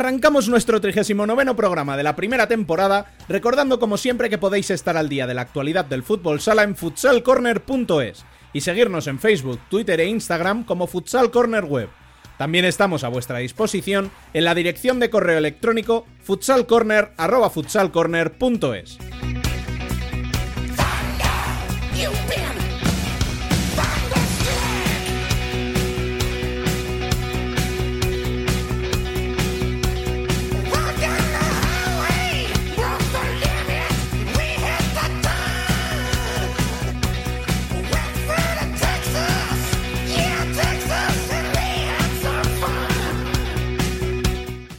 Arrancamos nuestro 39 programa de la primera temporada, recordando como siempre que podéis estar al día de la actualidad del fútbol sala en futsalcorner.es y seguirnos en Facebook, Twitter e Instagram como Futsal Corner Web. También estamos a vuestra disposición en la dirección de correo electrónico futsalcorner.futsalcorner.es.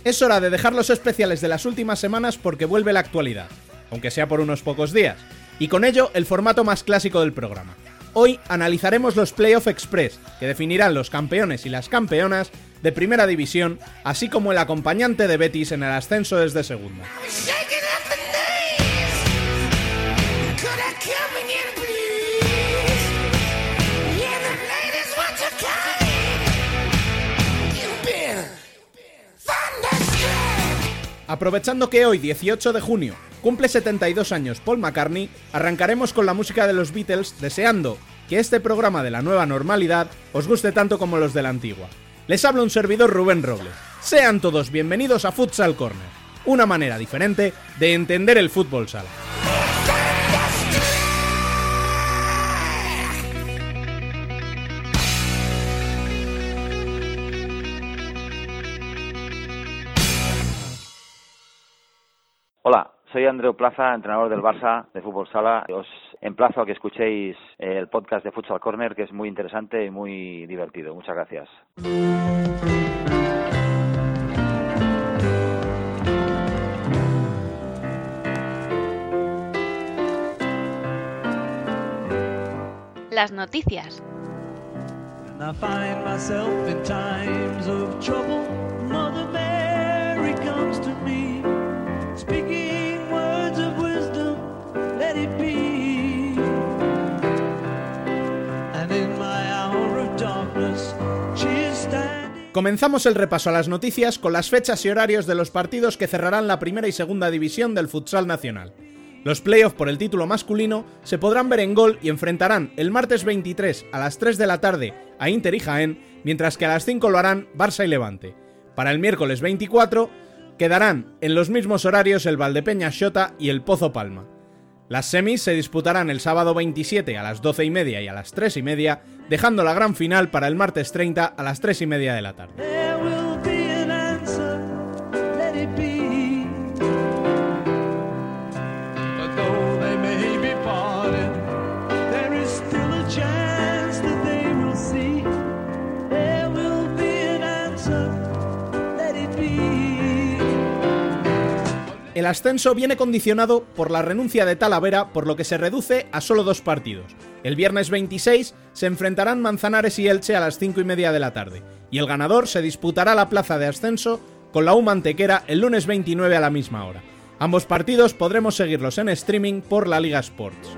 Es hora de dejar los especiales de las últimas semanas porque vuelve la actualidad, aunque sea por unos pocos días, y con ello el formato más clásico del programa. Hoy analizaremos los Playoff Express, que definirán los campeones y las campeonas de Primera División, así como el acompañante de Betis en el ascenso desde Segunda. Aprovechando que hoy, 18 de junio, cumple 72 años Paul McCartney, arrancaremos con la música de los Beatles deseando que este programa de la nueva normalidad os guste tanto como los de la antigua. Les habla un servidor Rubén Robles. Sean todos bienvenidos a Futsal Corner, una manera diferente de entender el fútbol sala. Hola, soy Andreu Plaza, entrenador del Barça de Fútbol Sala. Os emplazo a que escuchéis el podcast de Futsal Corner, que es muy interesante y muy divertido. Muchas gracias. Las noticias. I Comenzamos el repaso a las noticias con las fechas y horarios de los partidos que cerrarán la primera y segunda división del futsal nacional. Los playoffs por el título masculino se podrán ver en gol y enfrentarán el martes 23 a las 3 de la tarde a Inter y Jaén, mientras que a las 5 lo harán Barça y Levante. Para el miércoles 24 quedarán en los mismos horarios el Valdepeña Xota y el Pozo Palma. Las semis se disputarán el sábado 27 a las 12 y media y a las 3 y media, dejando la gran final para el martes 30 a las 3 y media de la tarde. El ascenso viene condicionado por la renuncia de Talavera, por lo que se reduce a solo dos partidos. El viernes 26 se enfrentarán Manzanares y Elche a las 5 y media de la tarde, y el ganador se disputará la plaza de ascenso con la U Mantequera el lunes 29 a la misma hora. Ambos partidos podremos seguirlos en streaming por la Liga Sports.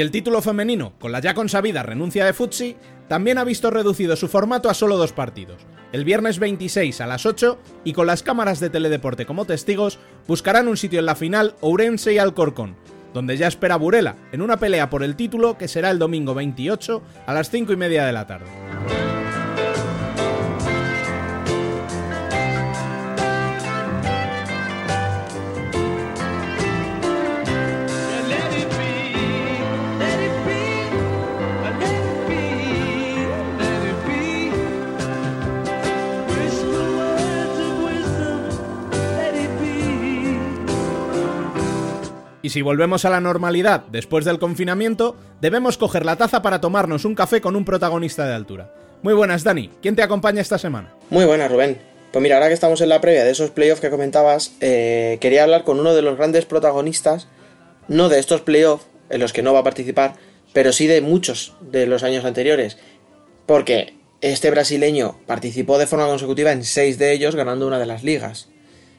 Y el título femenino, con la ya consabida renuncia de Futsi, también ha visto reducido su formato a solo dos partidos. El viernes 26 a las 8 y con las cámaras de Teledeporte como testigos, buscarán un sitio en la final Ourense y Alcorcón, donde ya espera Burela, en una pelea por el título que será el domingo 28 a las 5 y media de la tarde. Si volvemos a la normalidad después del confinamiento, debemos coger la taza para tomarnos un café con un protagonista de altura. Muy buenas, Dani. ¿Quién te acompaña esta semana? Muy buenas, Rubén. Pues mira, ahora que estamos en la previa de esos playoffs que comentabas, eh, quería hablar con uno de los grandes protagonistas, no de estos playoffs en los que no va a participar, pero sí de muchos de los años anteriores. Porque este brasileño participó de forma consecutiva en seis de ellos, ganando una de las ligas.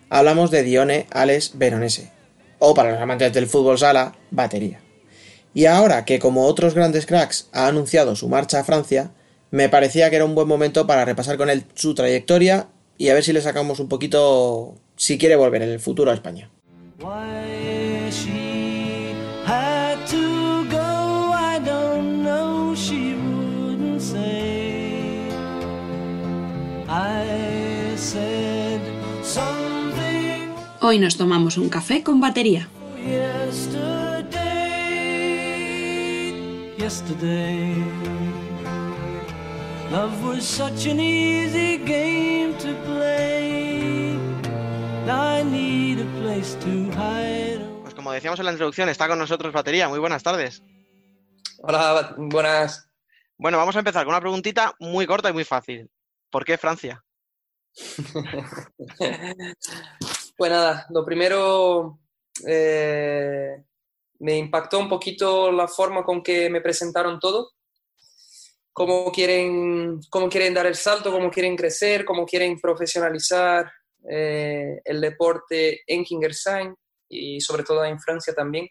Hablamos de Dione Alex Veronese, o para los amantes del fútbol sala, batería. Y ahora que como otros grandes cracks ha anunciado su marcha a Francia, me parecía que era un buen momento para repasar con él su trayectoria y a ver si le sacamos un poquito si quiere volver en el futuro a España. Hoy nos tomamos un café con batería. yesterday. Yesterday. Love was such an easy game to play. I need a place to hide. Pues como decíamos en la introducción, está con nosotros Batería. Muy buenas tardes. Hola, buenas. Bueno, vamos a empezar con una preguntita muy corta y muy fácil. ¿Por qué Francia? Pues nada, lo primero eh, me impactó un poquito la forma con que me presentaron todo, cómo quieren, cómo quieren dar el salto, cómo quieren crecer, cómo quieren profesionalizar eh, el deporte en Kingersheim y sobre todo en Francia también.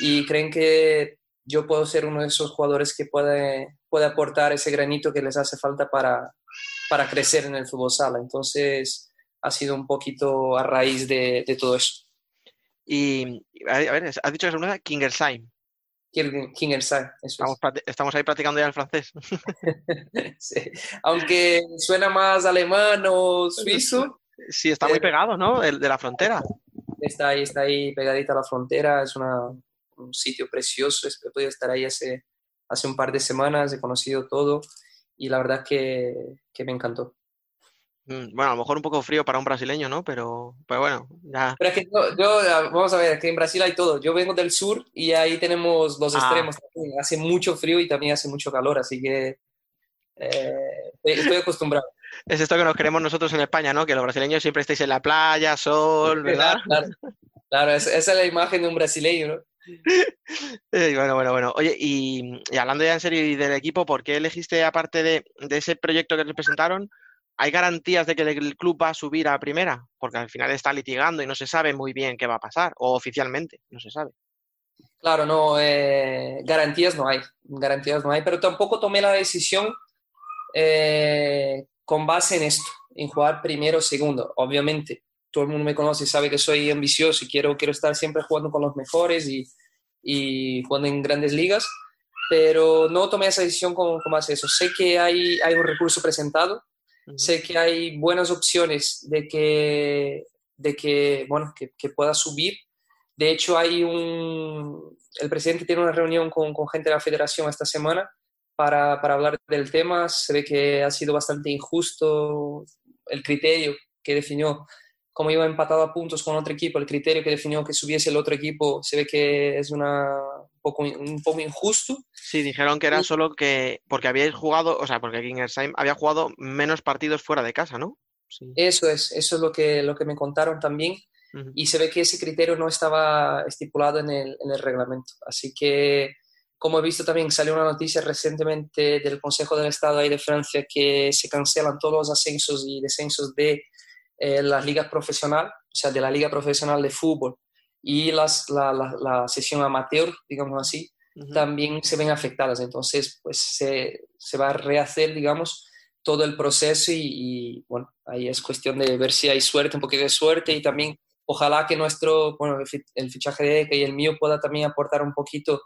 Y creen que yo puedo ser uno de esos jugadores que puede, puede aportar ese granito que les hace falta para, para crecer en el fútbol sala. Entonces ha sido un poquito a raíz de, de todo eso. Y, a ver, has dicho que es una Kingersheim. King- Kingersheim, eso es. Estamos, practi- estamos ahí practicando ya el francés. Sí. Aunque suena más alemán o suizo, Sí, está muy pegado, ¿no? El de la frontera. está ahí, está ahí pegadita a la frontera, es una- un sitio precioso, he podido estar ahí hace, hace un par de semanas, he conocido todo y la verdad que, que me encantó. Mm, Bueno, a lo mejor un poco frío para un brasileño, ¿no? Pero, pero bueno, ya. Pero es que yo, yo, vamos a ver, que en Brasil hay todo. Yo vengo del sur y ahí tenemos los Ah. extremos. también. Hace mucho frío y también hace mucho calor, así que eh, estoy, acostumbrado. Es esto que nos queremos nosotros en España, ¿no? Que los brasileños siempre estáis en la playa, sol, ¿verdad? Claro, claro, es- esa es la imagen de un brasileño, ¿no? Eh, bueno, bueno, bueno. Oye, y, y hablando ya en serio y del equipo, ¿por qué elegiste, aparte de, de ese proyecto que les presentaron, hay garantías de que el club va a subir a primera? Porque al final está litigando y no se sabe muy bien qué va a pasar, o oficialmente, no se sabe. Claro, no, eh, garantías no hay, garantías no hay, pero tampoco tomé la decisión eh, con base en esto, en jugar primero o segundo. Obviamente, todo el mundo me conoce y sabe que soy ambicioso y quiero, quiero estar siempre jugando con los mejores y, jugando en grandes ligas, pero no tomé esa decisión con, con base en eso. Sé que hay, hay un recurso presentado, Sé que hay buenas opciones de que, de que, bueno, que pueda subir. De hecho, hay un, el presidente tiene una reunión con, con gente de la federación esta semana para, para hablar del tema. Se ve que ha sido bastante injusto el criterio que definió, como iba empatado a puntos con otro equipo, el criterio que definió que subiese el otro equipo, se ve que es una, un, poco, un poco injusto. Sí, dijeron que era solo que, porque habíais jugado, o sea, porque Kingersheim había jugado menos partidos fuera de casa, ¿no? Sí. Eso es, eso es lo que, lo que me contaron también. Ujú. y se ve que ese criterio no estaba estipulado en el, en el reglamento. Así que, como he visto también, salió una noticia recientemente del Consejo del Estado ahí de Francia que se cancelan todos los ascensos y descensos de eh, la liga profesional, o sea, de la liga profesional de fútbol y las, la, la, la sesión amateur, digamos así, Ujú. también se ven afectadas. Entonces, pues se, se va a rehacer, digamos, todo el proceso y, y, bueno, ahí es cuestión de ver si hay suerte, un poquito de suerte y también ojalá que nuestro, bueno, el fi- el fichaje de Eke y el mío pueda también aportar un poquito.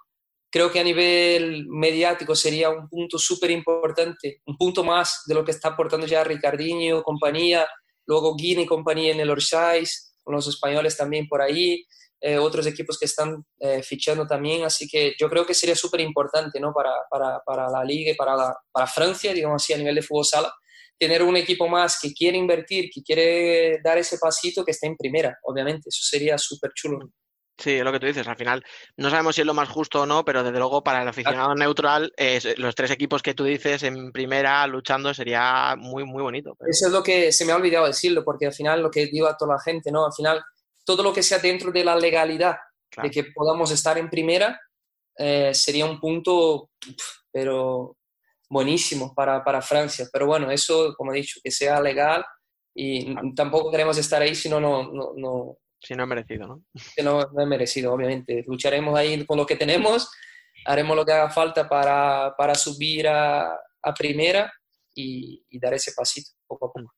Creo que a nivel mediático sería un punto súper importante, un punto más de lo que está aportando ya Ricardinho, compañía, luego Guinea y compañía en el Orsais, los españoles también por ahí, eh, otros equipos que están eh, fichando también, así que yo creo que sería súper importante ¿no? para, para, para la liga y para, la, para Francia, digamos así, a nivel de fútbol sala, tener un equipo más que quiere invertir, que quiere dar ese pasito, que esté en primera, obviamente, eso sería súper chulo. Sí, es lo que tú dices. Al final no sabemos si es lo más justo o no, pero desde luego para el aficionado neutral, eh, los tres equipos que tú dices en primera luchando sería muy, muy bonito. pero- Eso es lo que se me ha olvidado decirlo, porque al final lo que digo a toda la gente, ¿no? Al final, todo lo que sea dentro de la legalidad, Claro. de que podamos estar en primera, eh, sería un punto, pero buenísimo para, para Francia. Pero bueno, eso, como he dicho, que sea legal y Claro. tampoco queremos estar ahí si no, no, no, Si no es merecido, ¿no? que no, no es merecido, obviamente. Lucharemos ahí con lo que tenemos, haremos lo que haga falta para, para subir a, a primera y, y dar ese pasito poco a poco.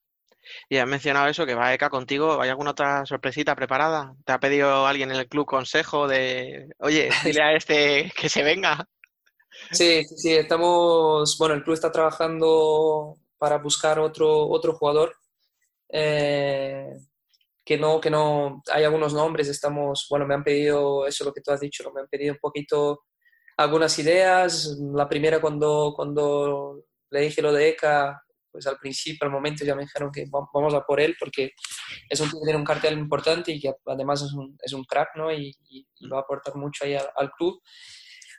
Y has mencionado eso, que va ECA contigo. ¿Hay alguna otra sorpresita preparada? ¿Te ha pedido alguien en el club consejo de, oye, dile a este que se venga? Sí, sí, sí, estamos, bueno, el club está trabajando para buscar otro, otro jugador. eh, que no, que no, hay algunos nombres, estamos, bueno, me han pedido, eso es lo que tú has dicho, ¿no? me han pedido un poquito algunas ideas. La primera cuando, cuando le dije lo de ECA, pues al principio, al momento ya me dijeron que va- vamos a por él porque es un tiene un cartel importante y que además es un, es un crack, ¿no? Y, y- va a aportar mucho ahí al club.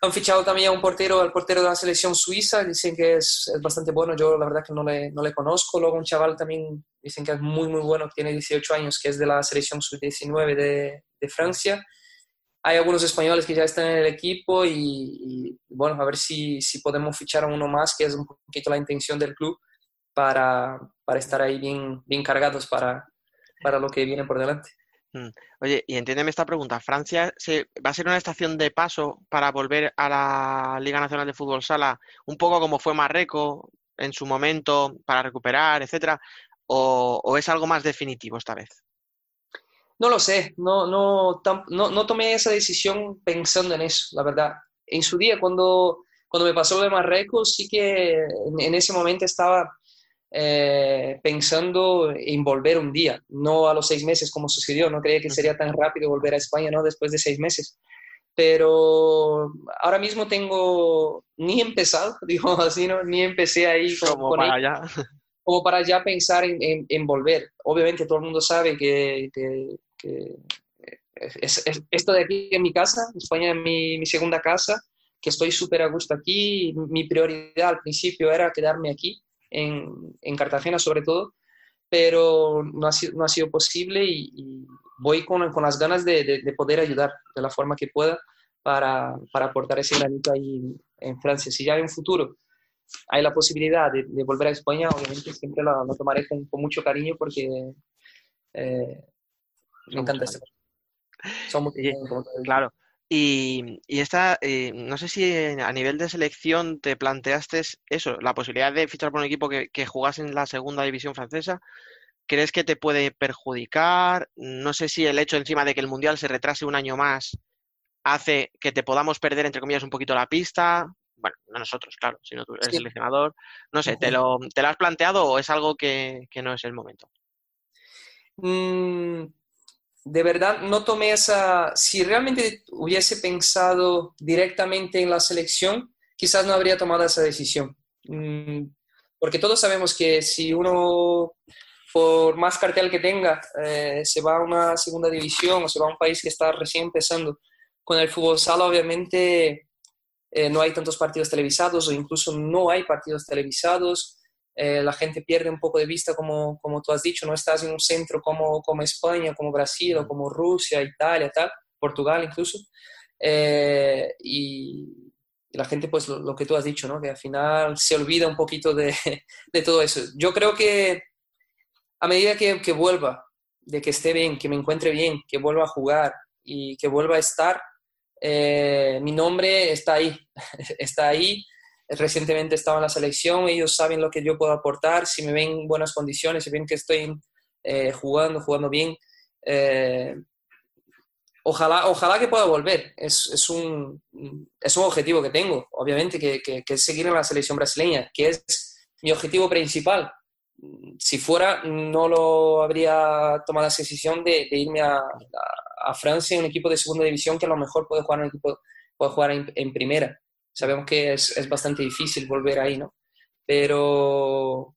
Han fichado también a un portero, al portero de la selección suiza, dicen que es, es bastante bueno, yo la verdad que no le, no le conozco. Luego un chaval también dicen que es muy, muy bueno, que tiene 18 años, que es de la selección sub-19 de, de Francia. Hay algunos españoles que ya están en el equipo y, y, bueno, a ver si, si podemos fichar a uno más, que es un poquito la intención del club, para, para estar ahí bien, bien cargados para, para lo que viene por delante. Oye, y entiéndeme esta pregunta. ¿Francia se, va a ser una estación de paso para volver a la Liga Nacional de Fútbol Sala, un poco como fue Marruecos en su momento, para recuperar, etcétera? ¿O, es algo más definitivo esta vez? No lo sé, no, no, no, tomé esa decisión pensando en eso, la verdad. En su día, cuando, cuando me pasó lo de Marruecos, sí que en ese momento estaba eh, pensando en volver un día, no a los seis meses como sucedió, no creía que sería tan rápido volver a España, ¿no? Después de seis meses. Pero ahora mismo tengo ni empezado, digo así, ¿no? Ni empecé ahí con, Como con para allá. como para ya pensar en, en- en volver. Obviamente todo el mundo sabe que, que- que es, es- esto de aquí en mi casa, España es mi, mi segunda casa, que estoy súper a gusto aquí. Mi prioridad al principio era quedarme aquí, en, en Cartagena sobre todo, pero no ha sido, no ha sido posible y, y voy con, con las ganas de, de- de poder ayudar de la forma que pueda para, para aportar ese granito ahí en, Francia. Si ya en un futuro hay la posibilidad de, de volver a España, obviamente siempre lo, lo tomaré con, con mucho cariño porque eh, me encanta este te digo. Claro. Y, y esta, eh, no sé si a nivel de selección te planteaste eso, la posibilidad de fichar por un equipo que, que jugase en la segunda división francesa. ¿Crees que te puede perjudicar? No sé si el hecho encima de que el Mundial se retrase un año más hace que te podamos perder, entre comillas, un poquito la pista. Bueno, no nosotros, claro, sino tú, el Sí. seleccionador. No sé, ¿te lo, te lo has planteado o es algo que, que no es el momento? Mm, de verdad, no tomé esa... Si realmente hubiese pensado directamente en la selección, quizás no habría tomado esa decisión. Mm, porque todos sabemos que si uno, por más cartel que tenga, eh, se va a una segunda división o se va a un país que está recién empezando con el fútbol sala, obviamente eh, no hay tantos partidos televisados o incluso no hay partidos televisados. Eh, la gente pierde un poco de vista, como, como tú has dicho, no estás en un centro como, como España, como Brasil o como Rusia, Italia, tal, Portugal incluso. Eh, y, y la gente, pues lo, lo que tú has dicho, ¿no? que al final se olvida un poquito de, de todo eso. Yo creo que a medida que, que vuelva, de que esté bien, que me encuentre bien, que vuelva a jugar y que vuelva a estar, eh, mi nombre está ahí, está ahí. Recientemente estaba en la selección, ellos saben lo que yo puedo aportar, si me ven en buenas condiciones, si ven que estoy eh, jugando, jugando bien. eh, ojalá, ojalá que pueda volver, es, es, un, es un objetivo que tengo, obviamente, que, que, que es seguir en la selección brasileña, que es mi objetivo principal. Si fuera, no lo habría tomado esa decisión de, de irme a, a, a Francia un equipo de segunda división que a lo mejor puede jugar en equipo puede jugar en, en primera. Sabemos que es, es, bastante difícil volver ahí, ¿no? Pero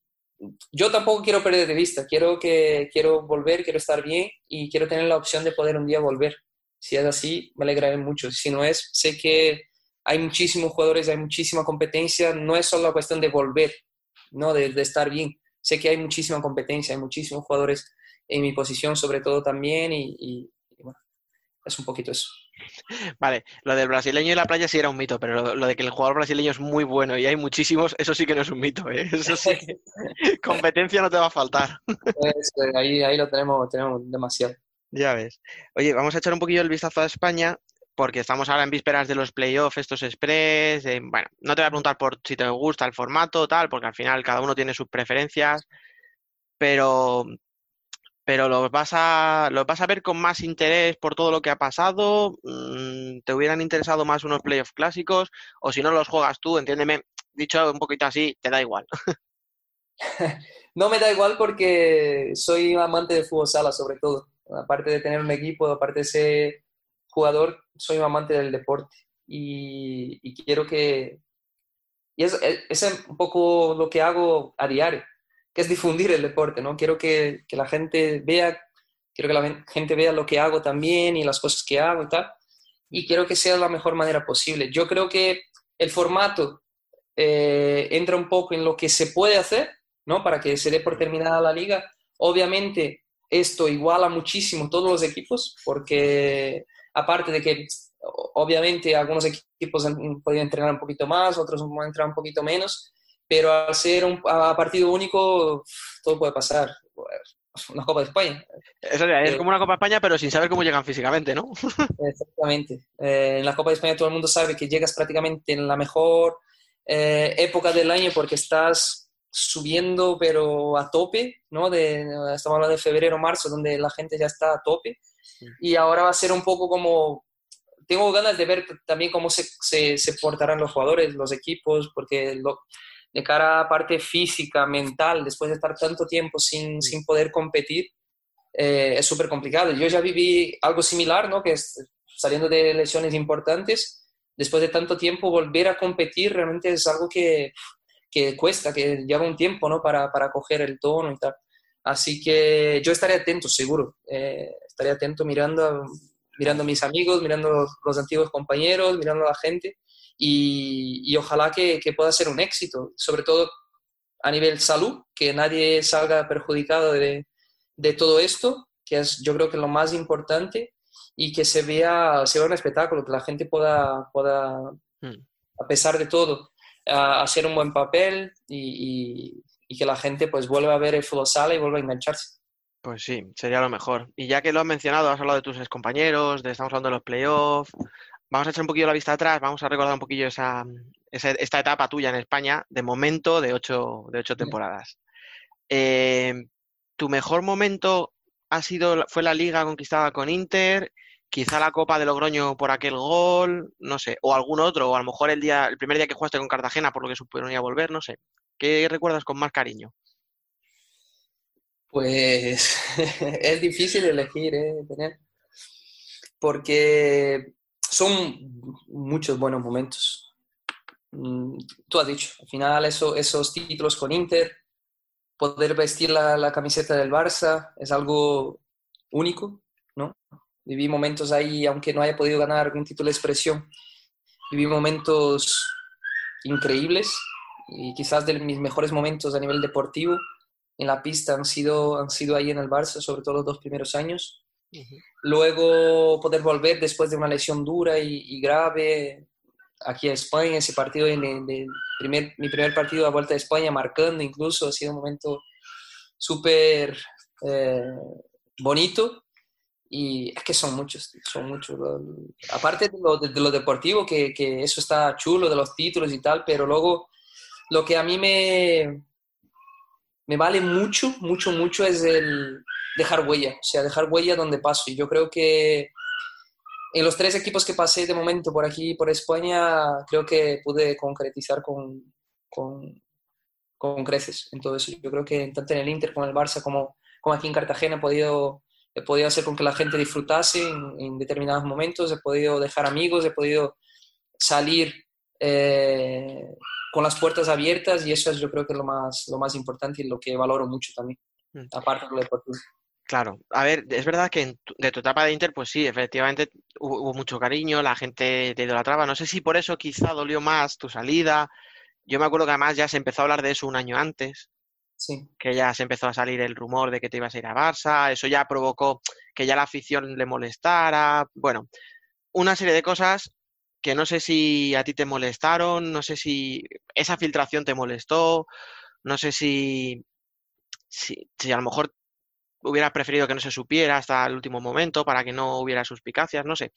yo tampoco quiero perder de vista. Quiero, que, quiero volver, quiero estar bien y quiero tener la opción de poder un día volver. Si es así, me alegraré mucho. Si no es, sé que hay muchísimos jugadores, hay muchísima competencia, no es solo la cuestión de volver, ¿no? De, de estar bien. Sé que hay muchísima competencia, hay muchísimos jugadores en mi posición sobre todo también y, y- y bueno, es un poquito eso. Vale, lo del brasileño y la playa sí era un mito, pero lo, lo de que el jugador brasileño es muy bueno y hay muchísimos, eso sí que no es un mito, ¿eh? Eso sí que competencia no te va a faltar. Pues, eh, ahí, ahí lo tenemos, tenemos demasiado. Ya ves. Oye, vamos a echar un poquillo el vistazo a España, porque estamos ahora en vísperas de los playoffs, estos express. de- bueno, no te voy a preguntar por si te gusta el formato, tal, porque al final cada uno tiene sus preferencias, pero, pero los vas a, los vas a ver con más interés por todo lo que ha pasado. Mm, ¿Te hubieran interesado más unos playoffs clásicos? O si no los juegas tú, entiéndeme, dicho un poquito así, te da igual. No me da igual porque soy amante de fútbol sala, sobre todo. Aparte de tener un equipo, aparte de ser jugador, soy un amante del deporte. Y, quiero que... Y es- es un poco lo que hago a diario, que es difundir el deporte, ¿no? Quiero que, que la gente vea, quiero que la gente vea lo que hago también y las cosas que hago y tal. Y quiero que sea la mejor manera posible. Yo creo que el formato eh, entra un poco en lo que se puede hacer, ¿no? Para que se dé por terminada la liga. Obviamente, esto iguala muchísimo todos los equipos, porque aparte de que obviamente algunos equipos podido entrenar un poquito más, otros han entrenado un poquito menos, pero al ser un a partido único, todo puede pasar. Una Copa de España, Eso ya, es Eh, como una Copa España, pero sin saber cómo llegan físicamente, ¿no? Exactamente. Eh, en la Copa de España todo el mundo sabe que llegas prácticamente en la mejor eh, época del año porque estás subiendo pero a tope, ¿no? De, estamos hablando de febrero, marzo, donde la gente ya está a tope. Y ahora va a ser un poco como... Tengo ganas de ver también cómo se, se, se portarán los jugadores, los equipos, porque lo- de cara a parte física, mental, después de estar tanto tiempo sin, sin poder competir, eh, es súper complicado. Yo ya viví algo similar, ¿no? Que es saliendo de lesiones importantes, después de tanto tiempo volver a competir realmente es algo que, que cuesta, que lleva un tiempo, ¿no? Para, para coger el tono y tal. Así que yo estaré atento, seguro. Eh, estaré atento mirando, a- mirando a mis amigos, mirando los, los antiguos compañeros, mirando a la gente y, y ojalá que, que pueda ser un éxito, sobre todo a nivel salud, que nadie salga perjudicado de, de todo esto, que es yo creo que lo más importante, y que se vea, se vea un espectáculo, que la gente pueda, pueda Mm. a pesar de todo, a- hacer un buen papel y, y- y que la gente pues vuelva a ver el fútbol sala y vuelva a engancharse. Pues sí, sería lo mejor. Y ya que lo has mencionado, has hablado de tus excompañeros, de, estamos hablando de los playoffs, vamos a echar un poquillo la vista atrás, vamos a recordar un poquillo esa, esa- esta etapa tuya en España, de momento, de ocho, de ocho temporadas. Eh, ¿tu mejor momento ha sido, fue la liga conquistada con Inter? Quizá la Copa de Logroño por aquel gol, no sé, o algún otro, o a lo mejor el día, el primer día que jugaste con Cartagena, por lo que suponía volver, no sé. ¿Qué recuerdas con más cariño? Pues es difícil elegir, ¿eh? Porque son muchos buenos momentos. Mm, Tú has dicho, al final eso, esos títulos con Inter, poder vestir la, la camiseta del Barça es algo único, ¿no? Viví momentos ahí, aunque no haya podido ganar algún título de expresión, viví momentos increíbles y quizás de mis mejores momentos a nivel deportivo en la pista han sido, han sido ahí en el Barça, sobre todo los dos primeros años. Luego poder volver después de una lesión dura y, y grave aquí a España, ese partido, en el- de primer, mi primer partido a vuelta de España, marcando incluso, ha sido un momento súper eh, bonito. Y es que son muchos, son muchos. Aparte de lo, de lo deportivo, que, que eso está chulo, de los títulos y tal, pero luego lo que a mí me, me vale mucho, mucho, mucho es el dejar huella, o sea, dejar huella donde paso. Y yo creo que en los tres equipos que pasé de momento por aquí, por España, creo que pude concretizar con, con, con creces en todo eso. Yo creo que tanto en el Inter como en el Barça, como, como aquí en Cartagena, he podido, he podido hacer con que la gente disfrutase en, en determinados momentos, he podido dejar amigos, he podido salir eh, con las puertas abiertas y eso es yo creo que es lo más, lo más importante y lo que valoro mucho también, Mm. aparte de lo deportivo. Claro, a ver, es verdad que en tu- de tu etapa de Inter, pues sí, efectivamente hubo, hubo mucho cariño, la gente te idolatraba. No sé si por eso quizá dolió más tu salida. Yo me acuerdo que además ya se empezó a hablar de eso un año antes, Sí, que ya se empezó a salir el rumor de que te ibas a ir a Barça, eso ya provocó que ya la afición le molestara. Bueno, una serie de cosas que no sé si a ti te molestaron, no sé si esa filtración te molestó, no sé si, si, si a lo mejor hubieras preferido que no se supiera hasta el último momento para que no hubiera suspicacias, no sé.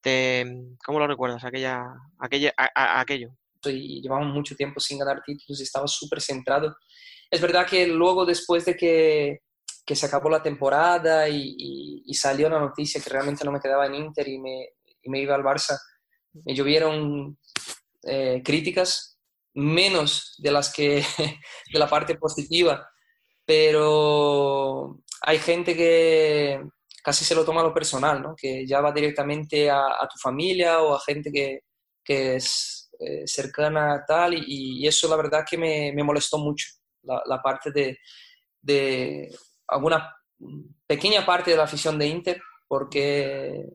Te, ¿cómo lo recuerdas aquella, aquella, aquello? y llevamos mucho tiempo sin ganar títulos y estaba súper centrado. Es verdad que luego, después de que, que se acabó la temporada y salió la noticia que realmente no me quedaba en Inter y me, y me iba al Barça, me llovieron eh, críticas, menos de las que de la parte positiva, pero hay gente que casi se lo toma a lo personal, ¿no? que ya va directamente a, tu familia o a gente que, que es eh, cercana a tal, y, eso la verdad que me, molestó mucho, la, parte de, de alguna pequeña parte de la afición de Inter, porque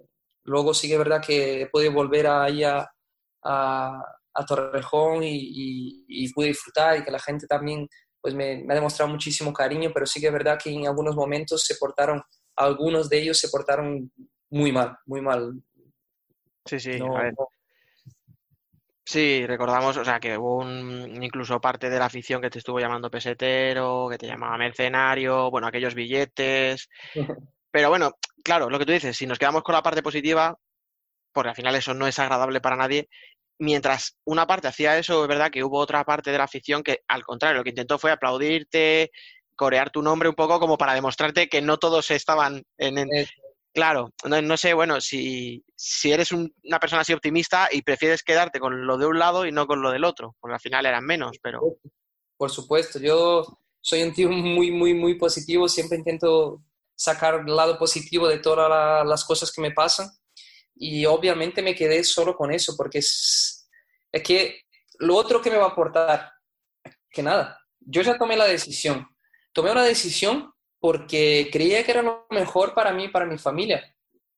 luego sí que es verdad que pude volver ahí a, a, a Torrejón y, y, y pude disfrutar y que la gente también pues me, me ha demostrado muchísimo cariño, pero sí que es verdad que en algunos momentos se portaron, algunos de ellos se portaron muy mal, muy mal. Sí, sí, No- a ver. no- Sí, recordamos, o sea, que hubo un, incluso parte de la afición que te estuvo llamando pesetero, que te llamaba mercenario, bueno, aquellos billetes. Pero bueno, claro, lo que tú dices, si nos quedamos con la parte positiva, porque al final eso no es agradable para nadie, mientras una parte hacía eso, es verdad que hubo otra parte de la afición que, al contrario, lo que intentó fue aplaudirte, corear tu nombre un poco como para demostrarte que no todos estaban en... en-. Claro, no, no sé, bueno, si, si eres un- una persona así optimista y prefieres quedarte con lo de un lado y no con lo del otro, porque al final eran menos, pero... Por supuesto, yo soy un tío muy, muy, muy positivo, siempre intento sacar el lado positivo de todas la- las cosas que me pasan y obviamente me quedé solo con eso porque es, es que lo otro que me va a aportar, que nada, yo ya tomé la decisión, tomé una decisión porque creía que era lo mejor para mí y para mi familia,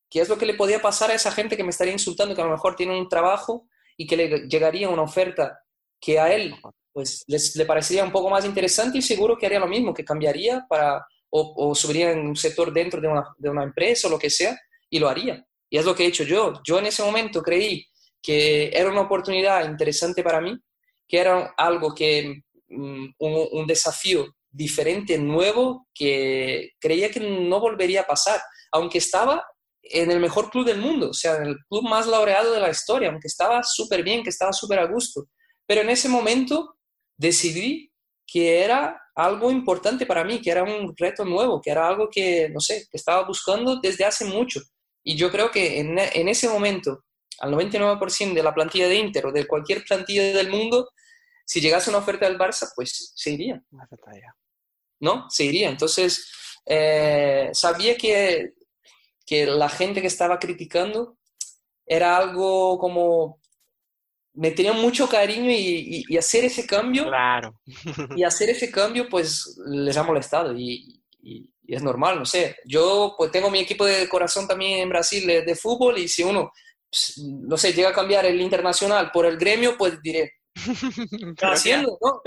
que es lo que le podía pasar a esa gente que me estaría insultando, que a lo mejor tiene un trabajo y que le llegaría una oferta que a él pues les, le parecería un poco más interesante y seguro que haría lo mismo, que cambiaría para, o, o subiría en un sector dentro de una, de una empresa o lo que sea, y lo haría. Y es lo que he hecho yo. Yo en ese momento creí que era una oportunidad interesante para mí, que era algo que, mm, un, desafío diferente, nuevo, que creía que no volvería a pasar, aunque estaba en el mejor club del mundo, o sea, en el club más laureado de la historia, aunque estaba súper bien, que estaba súper a gusto. Pero en ese momento decidí que era algo importante para mí, que era un reto nuevo, que era algo que, no sé, que estaba buscando desde hace mucho. Y yo creo que en, en ese momento, al 99% de la plantilla de Inter o de cualquier plantilla del mundo, si llegase una oferta del Barça, pues se iría, ¿no? Se iría. Entonces, eh, sabía que, que la gente que estaba criticando era algo como me tenían mucho cariño y, y- y hacer ese cambio Claro. y hacer ese cambio pues les ha molestado y, y- y es normal, no sé. Yo pues tengo mi equipo de corazón también en Brasil de, de fútbol y si uno, pues, no sé, llega a cambiar el internacional por el gremio, pues diré, ¿qué haciendo? ¿no?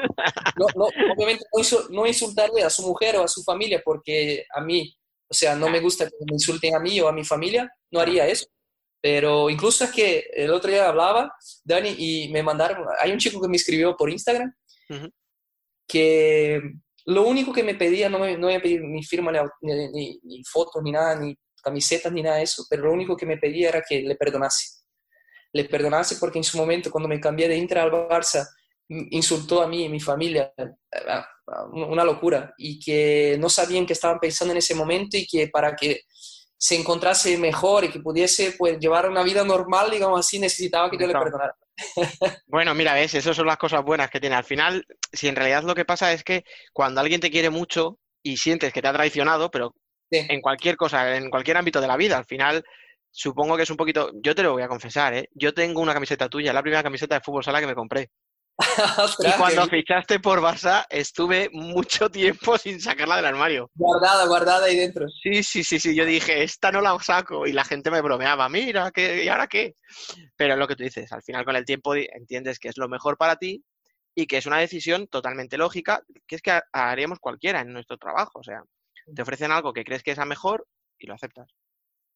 No, no, obviamente no, a su mujer o a su familia porque a mí, o sea, no me gusta que me insulten a mí o a mi familia, no haría eso. Pero incluso es que el otro día hablaba, Dani, y me mandaron, hay un chico que me escribió por Instagram Ujú. que lo único que me pedía, no me, no me pedía ni firma, ni, fotos, ni nada, ni camisetas, ni nada de eso, pero lo único que me pedía era que le perdonase. Le perdonase porque en su momento, cuando me cambié de Inter al Barça, insultó a mí y a mi familia, una locura, y que no sabían qué estaban pensando en ese momento y que para que se encontrase mejor y que pudiese pues, llevar una vida normal, digamos así, necesitaba que yo le perdonara. Bueno, mira, ves, esas son las cosas buenas que tiene. Al final, si en realidad lo que pasa es que cuando alguien te quiere mucho y sientes que te ha traicionado, pero Sí. en cualquier cosa, en cualquier ámbito de la vida, al final supongo que es un poquito, yo te lo voy a confesar, ¿eh? Yo tengo una camiseta tuya, la primera camiseta de fútbol sala que me compré. Y cuando fichaste por Barça, estuve mucho tiempo sin sacarla del armario. Guardada, guardada ahí dentro. Sí, sí, sí, sí. Yo dije, esta no la saco. Y la gente me bromeaba, mira, ¿qué, ¿y ahora qué? Pero es lo que tú dices, al final con el tiempo entiendes que es lo mejor para ti y que es una decisión totalmente lógica, que es que haríamos cualquiera en nuestro trabajo. O sea, te ofrecen algo que crees que es a mejor y lo aceptas.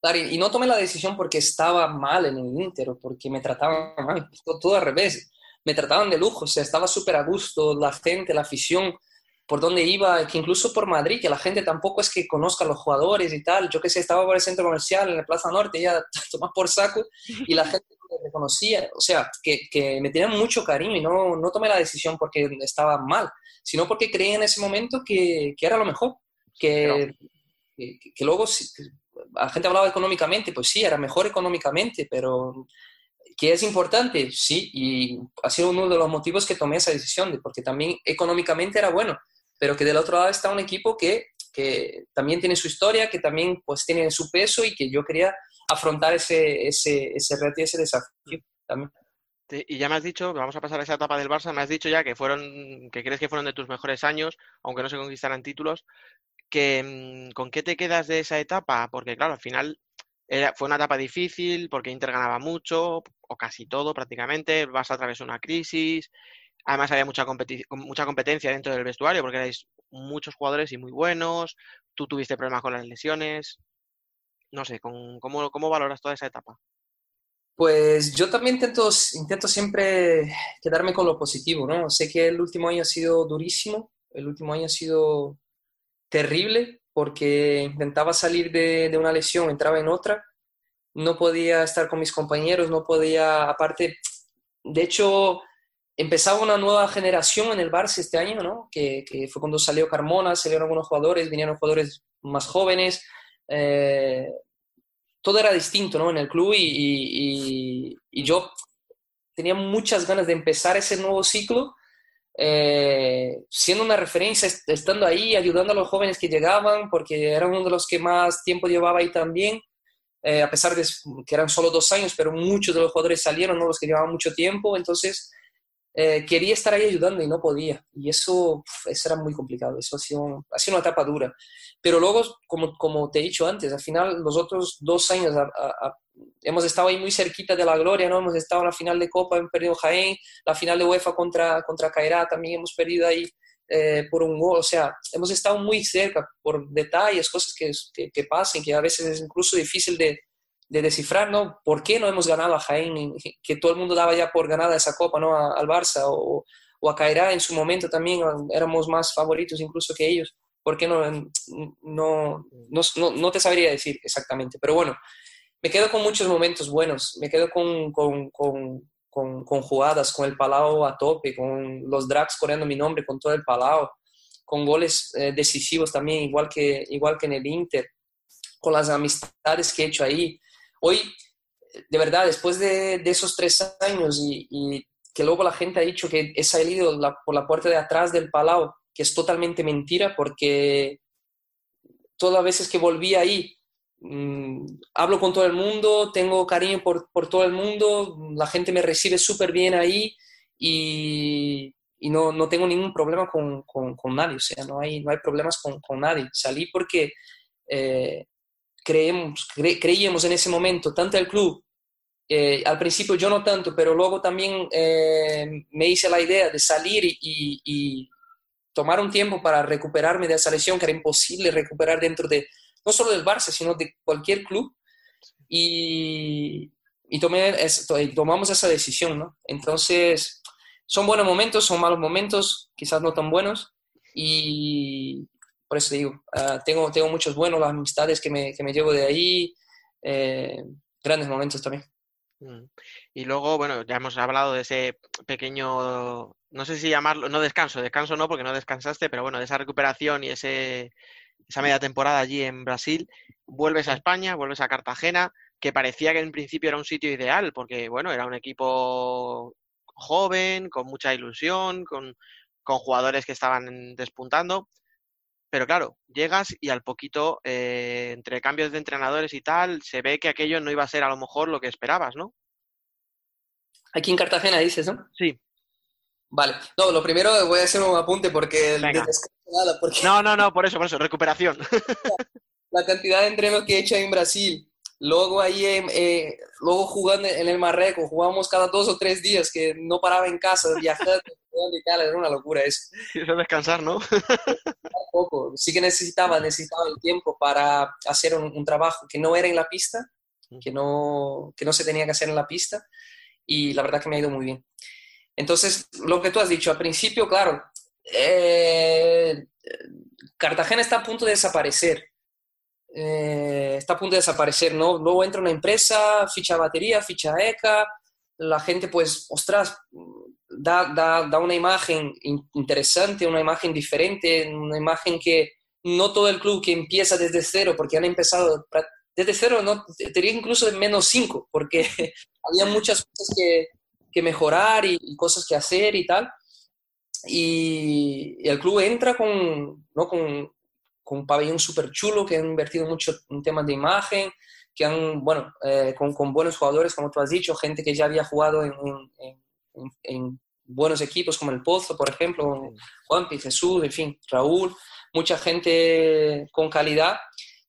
Claro, y no tomé la decisión porque estaba mal en el Inter o porque me trataban mal, todo al revés me trataban de lujo, o sea, estaba súper a gusto, la gente, la afición, por donde iba, que incluso por Madrid, que la gente tampoco es que conozca a los jugadores y tal, yo que sé, estaba por el centro comercial, en la Plaza Norte, ya tomás por saco, y la gente me conocía, o sea, que, que, me tenían mucho cariño y no, no tomé la decisión porque estaba mal, sino porque creía en ese momento que, que era lo mejor, que, que, que luego la gente hablaba económicamente, pues sí, era mejor económicamente, pero ¿Que es importante? Sí, y ha sido uno de los motivos que tomé esa decisión, porque también económicamente era bueno, pero que del otro lado está un equipo que, que también tiene su historia, que también pues tiene su peso y que yo quería afrontar ese, ese, ese reto y ese desafío también. Y ya me has dicho, vamos a pasar a esa etapa del Barça, me has dicho ya que fueron, que crees que fueron de tus mejores años, aunque no se conquistaran títulos, que, mm, ¿con qué te quedas de esa etapa? Porque claro, al final fue una etapa difícil porque Inter ganaba mucho, o casi todo prácticamente, vas a través de una crisis, además había mucha, mucha competencia dentro del vestuario porque erais muchos jugadores y muy buenos, tú tuviste problemas con las lesiones, no sé, ¿cómo, cómo valoras toda esa etapa? Pues yo también intento, intento siempre quedarme con lo positivo, ¿no? Sé que el último año ha sido durísimo, el último año ha sido terrible, porque intentaba salir de, una lesión, entraba en otra, no podía estar con mis compañeros, no podía, aparte, de hecho, empezaba una nueva generación en el Barça este año, ¿no? Que, fue cuando salió Carmona, salieron algunos jugadores, vinieron jugadores más jóvenes, eh, todo era distinto, ¿no? En el club y, y, yo tenía muchas ganas de empezar ese nuevo ciclo eh, siendo una referencia, estando ahí, ayudando a los jóvenes que llegaban, porque era uno de los que más tiempo llevaba ahí también, eh, a pesar de que eran solo dos años, pero muchos de los jugadores salieron, ¿no? los que llevaban mucho tiempo, entonces eh, quería estar ahí ayudando y no podía, y eso, eso era muy complicado, eso ha sido, ha sido una etapa dura. Pero luego, como, como te he dicho antes, al final los otros dos años hemos estado ahí muy cerquita de la gloria, ¿no? Hemos estado en la final de Copa, hemos perdido Jaén, la final de UEFA contra, contra Cairá también hemos perdido ahí eh, por un gol, o sea, hemos estado muy cerca por detalles, cosas que, que, que pasan, que a veces es incluso difícil de, de, descifrar, ¿no? ¿Por qué no hemos ganado a Jaén? Que todo el mundo daba ya por ganada esa Copa, ¿no? al Barça o, o a Cairá en su momento también, éramos más favoritos incluso que ellos. ¿Por qué no, no, no, no te sabría decir exactamente? Pero bueno, me quedo con muchos momentos buenos, me quedo con, con, con, con, jugadas, con el Palau a tope, con los drags corriendo mi nombre, con todo el Palau, con goles eh, decisivos también, igual que, igual que en el Inter, con las amistades que he hecho ahí. Hoy, de verdad, después de, de esos tres años y, y, que luego la gente ha dicho que he salido por la puerta de atrás del Palau, que es totalmente mentira porque todas las veces que volví ahí Mm, hablo con todo el mundo, tengo cariño por, por, todo el mundo, la gente me recibe súper bien ahí y, y no, no, tengo ningún problema con, con, con, nadie, o sea, no hay, no hay problemas con, con nadie. Salí porque eh, creemos, creíamos en ese momento, tanto el club, eh, al principio yo no tanto, pero luego también eh, me hice la idea de salir y, y, y tomar un tiempo para recuperarme de esa lesión que era imposible recuperar dentro de no solo del Barça, sino de cualquier club. Y, y, tomamos esa decisión, ¿no? Entonces, son buenos momentos, son malos momentos, quizás no tan buenos. Y por eso digo, uh, tengo, tengo muchos buenos, las amistades que me, que me llevo de ahí, eh, grandes momentos también. Mm. Y luego, bueno, ya hemos hablado de ese pequeño, no sé si llamarlo, no descanso, descanso no, porque no descansaste, pero bueno, de esa recuperación y ese, esa media temporada allí en Brasil, vuelves a España, vuelves a Cartagena, que parecía que en principio era un sitio ideal, porque bueno, era un equipo joven, con mucha ilusión, con, con jugadores que estaban despuntando. Pero claro, llegas y al poquito, eh, entre cambios de entrenadores y tal, se ve que aquello no iba a ser a lo mejor lo que esperabas, ¿no? Aquí en Cartagena dices, ¿no? Sí. Vale, no, lo primero voy a hacer un apunte porque el de nada, porque No, no, no, por eso, por eso, recuperación. la cantidad de entrenos que he hecho en Brasil, luego ahí, en- eh, luego jugando en el Marruecos, jugábamos cada dos o tres días, que no paraba en casa, viajando, y tal, era una locura eso. Eso es descansar, ¿no? poco. Sí que necesitaba, necesitaba el tiempo para hacer un, un trabajo que no era en la pista, que no, que no se tenía que hacer en la pista, y la verdad que me ha ido muy bien. Entonces, lo que tú has dicho, al principio, claro, eh, Cartagena está a punto de desaparecer. Eh, está a punto de desaparecer, ¿no? Luego entra una empresa, ficha batería, ficha ECA, la gente pues, ostras, da, una imagen in- interesante, una imagen diferente, una imagen que no todo el club que empieza desde cero, porque han empezado desde cero, no, te diría incluso de menos cinco, porque había muchas cosas que, que mejorar y, y cosas que hacer y tal. Y, y el club entra con, ¿no? con, con un pabellón súper chulo, que han invertido mucho en temas de imagen, que han, bueno, eh, con, con buenos jugadores, como tú has dicho, gente que ya había jugado en, en- en- en buenos equipos como el Pozo, por ejemplo, Juanpi, Jesús, en fin, Raúl, mucha gente con calidad,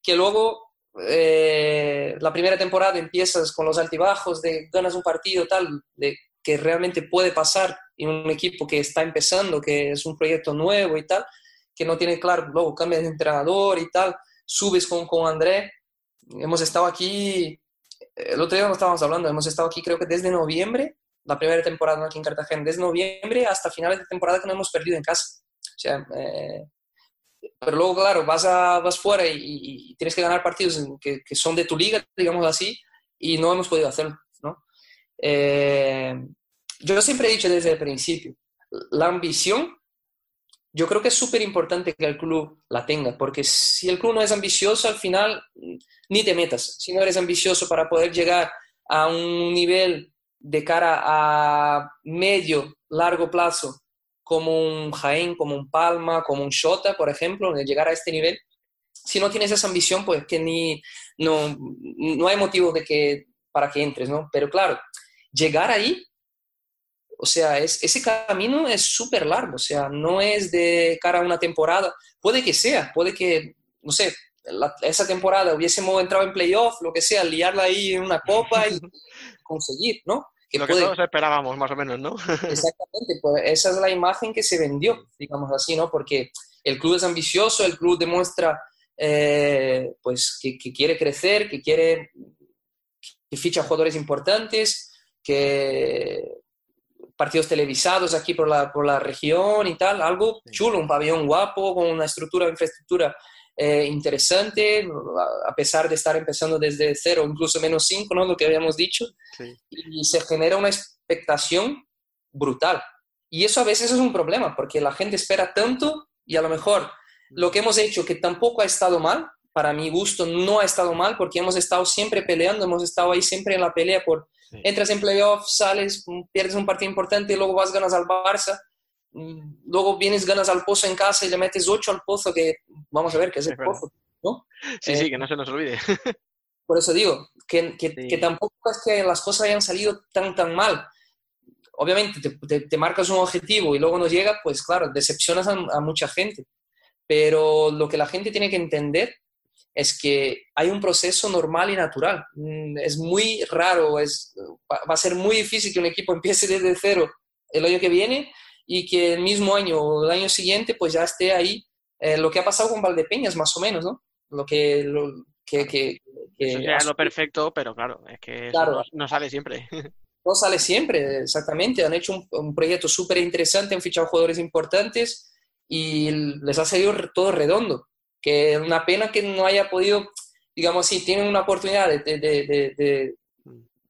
que luego eh, la primera temporada empiezas con los altibajos de ganas un partido tal, de que realmente puede pasar en un equipo que está empezando, que es un proyecto nuevo y tal, que no tiene claro, luego cambias de entrenador y tal, subes con, con André, hemos estado aquí, el otro día no estábamos hablando, hemos estado aquí creo que desde noviembre, la primera temporada aquí en Cartagena, desde noviembre hasta finales de temporada que no hemos perdido en casa. O sea, eh, pero luego, claro, vas, a, vas fuera y, y- tienes que ganar partidos que, que son de tu liga, digamos así, y no hemos podido hacerlo. Eh, yo siempre he dicho desde el principio, la ambición, yo creo que es súper importante que el club la tenga, porque si el club no es ambicioso, al final mm, ni te metas. Si no eres ambicioso para poder llegar a un nivel de cara a medio, largo plazo, como un Jaén, como un Palma, como un Shota, por ejemplo, de llegar a este nivel, si no tienes esa ambición, pues que ni, no, no hay motivo de que, para que entres, ¿no? Pero claro, llegar ahí, o sea, es, ese camino es súper largo, o sea, no es de cara a una temporada, puede que sea, puede que, no sé, la- esa temporada hubiésemos entrado en playoff, lo que sea, liarla ahí en una copa y conseguir, ¿no? Que Lo que puede- todos esperábamos, más o menos, ¿no? Exactamente, pues esa es la imagen que se vendió, digamos así, ¿no? Porque el club es ambicioso, el club demuestra eh, pues que, que quiere crecer, que quiere que ficha jugadores importantes, que partidos televisados aquí por la, por la región y tal, algo chulo, un pabellón guapo, con una estructura, infraestructura eh, interesante, a- pesar de estar empezando desde cero, incluso menos cinco, ¿no? Lo que habíamos dicho Sí. y se genera una expectación brutal. Y eso a veces es un problema, porque la gente espera tanto y a lo mejor lo que hemos hecho, que tampoco ha estado mal, para mi gusto no ha estado mal, porque hemos estado siempre peleando, hemos estado ahí siempre en la pelea por, Sí. entras en playoff, sales, pierdes un partido importante y luego vas, ganas al Barça, mm, luego vienes, ganas al Pozo en casa y le metes 8 al Pozo, que vamos a ver qué es el. Pozo, ¿no? Sí, Eh, sí, que no se nos olvide. Por eso digo, que, que, Sí. que tampoco es que las cosas hayan salido tan, tan mal. Obviamente, te, te- te marcas un objetivo y luego no llega, pues claro, decepcionas a, a mucha gente. Pero lo que la gente tiene que entender es que hay un proceso normal y natural. Mm, Es muy raro, es, va a ser muy difícil que un equipo empiece desde cero el año que viene y que el mismo año o el año siguiente pues ya esté ahí. Eh, lo que ha pasado con Valdepeñas, más o menos, ¿no? Lo que... Lo, que, que- que Eso sería ha lo perfecto, pero claro, es que Claro. no, no sale siempre. no sale siempre, exactamente. Han hecho un, un proyecto súper interesante, han fichado jugadores importantes y les ha salido todo redondo. Que es una pena que no haya podido, digamos así, tienen una oportunidad de, de, de, de-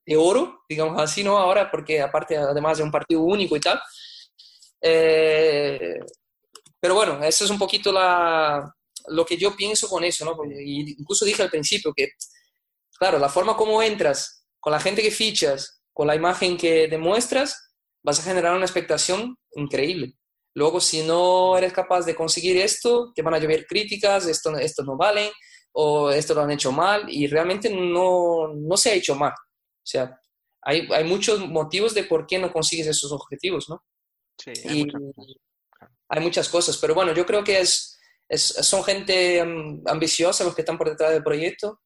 de- oro, digamos así, ¿no? Ahora, porque aparte, además de un partido único y tal. Eh, pero bueno, eso es un poquito la, lo que yo pienso con eso, ¿no? Y incluso dije al principio que, claro, la forma como entras, con la gente que fichas, con la imagen que demuestras, vas a generar una expectación increíble. Luego, si no eres capaz de conseguir esto, te van a llover críticas, esto, esto no vale, o esto lo han hecho mal, y realmente no, no se ha hecho mal. O sea, hay, hay muchos motivos de por qué no consigues esos objetivos, ¿no? Sí, Y hay muchas cosas. hay muchas cosas, pero bueno, yo creo que es, es- son gente mm, ambiciosa los que están por detrás del proyecto.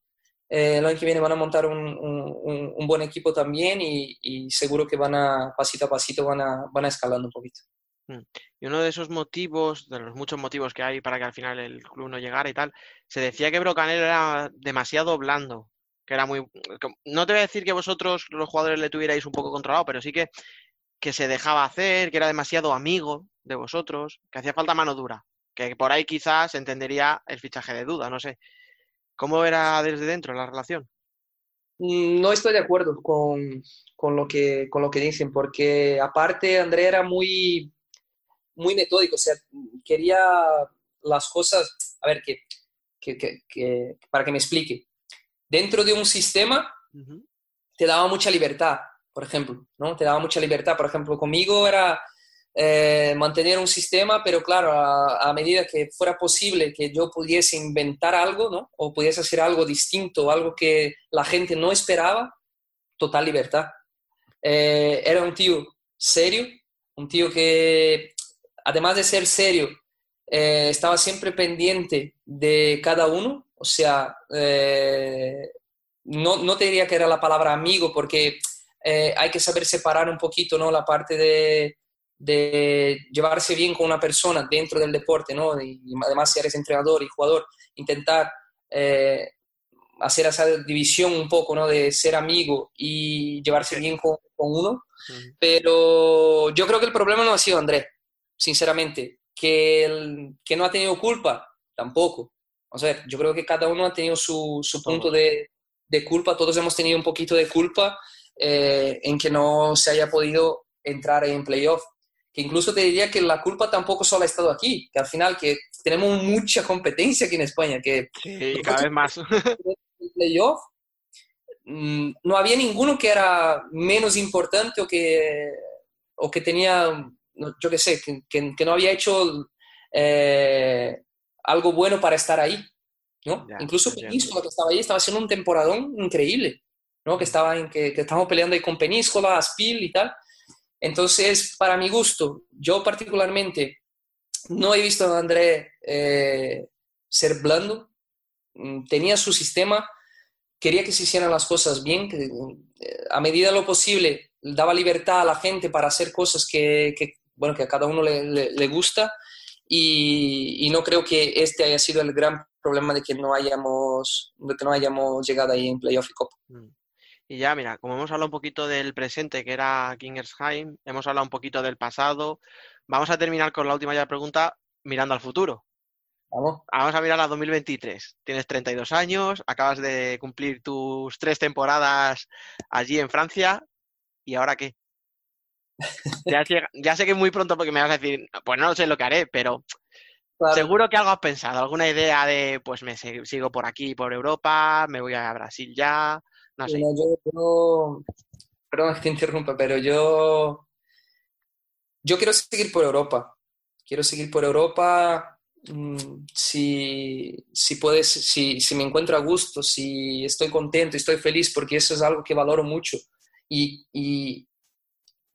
Eh, el año que viene van a montar un, un- un- un buen equipo también y, y seguro que van a, pasito a pasito, van a, van a escalando un poquito. Y uno de esos motivos, de los muchos motivos que hay para que al final el club no llegara y tal, se decía que Brocanel era demasiado blando, que era muy... No te voy a decir que vosotros, los jugadores, le tuvierais un poco controlado, pero sí que, que se dejaba hacer, que era demasiado amigo de vosotros, que hacía falta mano dura, que por ahí quizás entendería el fichaje de duda, no sé. ¿Cómo era desde dentro la relación? Mm, No estoy de acuerdo con, con lo que, con lo que dicen, porque aparte André era muy, muy metódico, o sea, quería las cosas, a ver, que, que- que- que- para que me explique, dentro de un sistema Ujú. te daba mucha libertad, por ejemplo, ¿no? Te daba mucha libertad, por ejemplo, conmigo era eh, mantener un sistema, pero claro, a, a medida que fuera posible que yo pudiese inventar algo, ¿no? O pudiese hacer algo distinto, algo que la gente no esperaba, total libertad. Eh, era un tío serio, un tío que, además de ser serio, eh, estaba siempre pendiente de cada uno, o sea, eh, no, no te diría que era la palabra amigo, porque eh, hay que saber separar un poquito, ¿no? La parte de, de llevarse bien con una persona dentro del deporte, ¿no? Y, y además si eres entrenador y jugador, intentar eh, hacer esa división un poco, ¿no? De ser amigo y llevarse bien con, con uno. Ujú. Pero yo creo que el problema no ha sido Andrés, sinceramente. Que, el- que no ha tenido culpa, tampoco. O sea, yo creo que cada uno ha tenido su, su punto de, de culpa, todos hemos tenido un poquito de culpa eh, en que no se haya podido entrar en playoff. Que incluso te diría que la culpa tampoco solo ha estado aquí, que al final que tenemos mucha competencia aquí en España, que Sí, cada vez más. playoff, mm, no había ninguno que era menos importante o que, o que tenía, no, yo qué sé, que, que- que no había hecho eh, algo bueno para estar ahí. ¿no? Incluso. Peníscola, que estaba ahí, estaba haciendo un temporadón increíble, ¿no? que, estaba en, que, que estábamos peleando ahí con Peníscola, Aspil y tal. Entonces, para mi gusto, yo particularmente no he visto a André eh, ser blando, Mm, tenía su sistema, quería que se hicieran las cosas bien, que eh, a medida de lo posible daba libertad a la gente para hacer cosas que, que, bueno, que a cada uno le, le- le gusta y, y no creo que este haya sido el gran problema de que no hayamos, de que no hayamos llegado ahí en playoff y copa. Mm. Y ya, mira, como hemos hablado un poquito del presente, que era Kingersheim, hemos hablado un poquito del pasado, vamos a terminar con la última ya pregunta mirando al futuro. Vamos. Vamos a mirar a 2023. Tienes 32 años, acabas de cumplir tus tres temporadas allí en Francia, ¿y ahora qué? Ya, sé- ya sé que es muy pronto porque me vas a decir, pues no sé lo que haré, pero Claro. seguro que algo has pensado, alguna idea de, pues me sigo por aquí, por Europa, me voy a Brasil ya, no sé. Mira, yo, yo- perdón que te interrumpa, pero yo, yo quiero seguir por Europa. Quiero seguir por Europa. mm, Si, si puedes, si, si me encuentro a gusto, si estoy contento, estoy feliz, porque eso es algo que valoro mucho. Y, y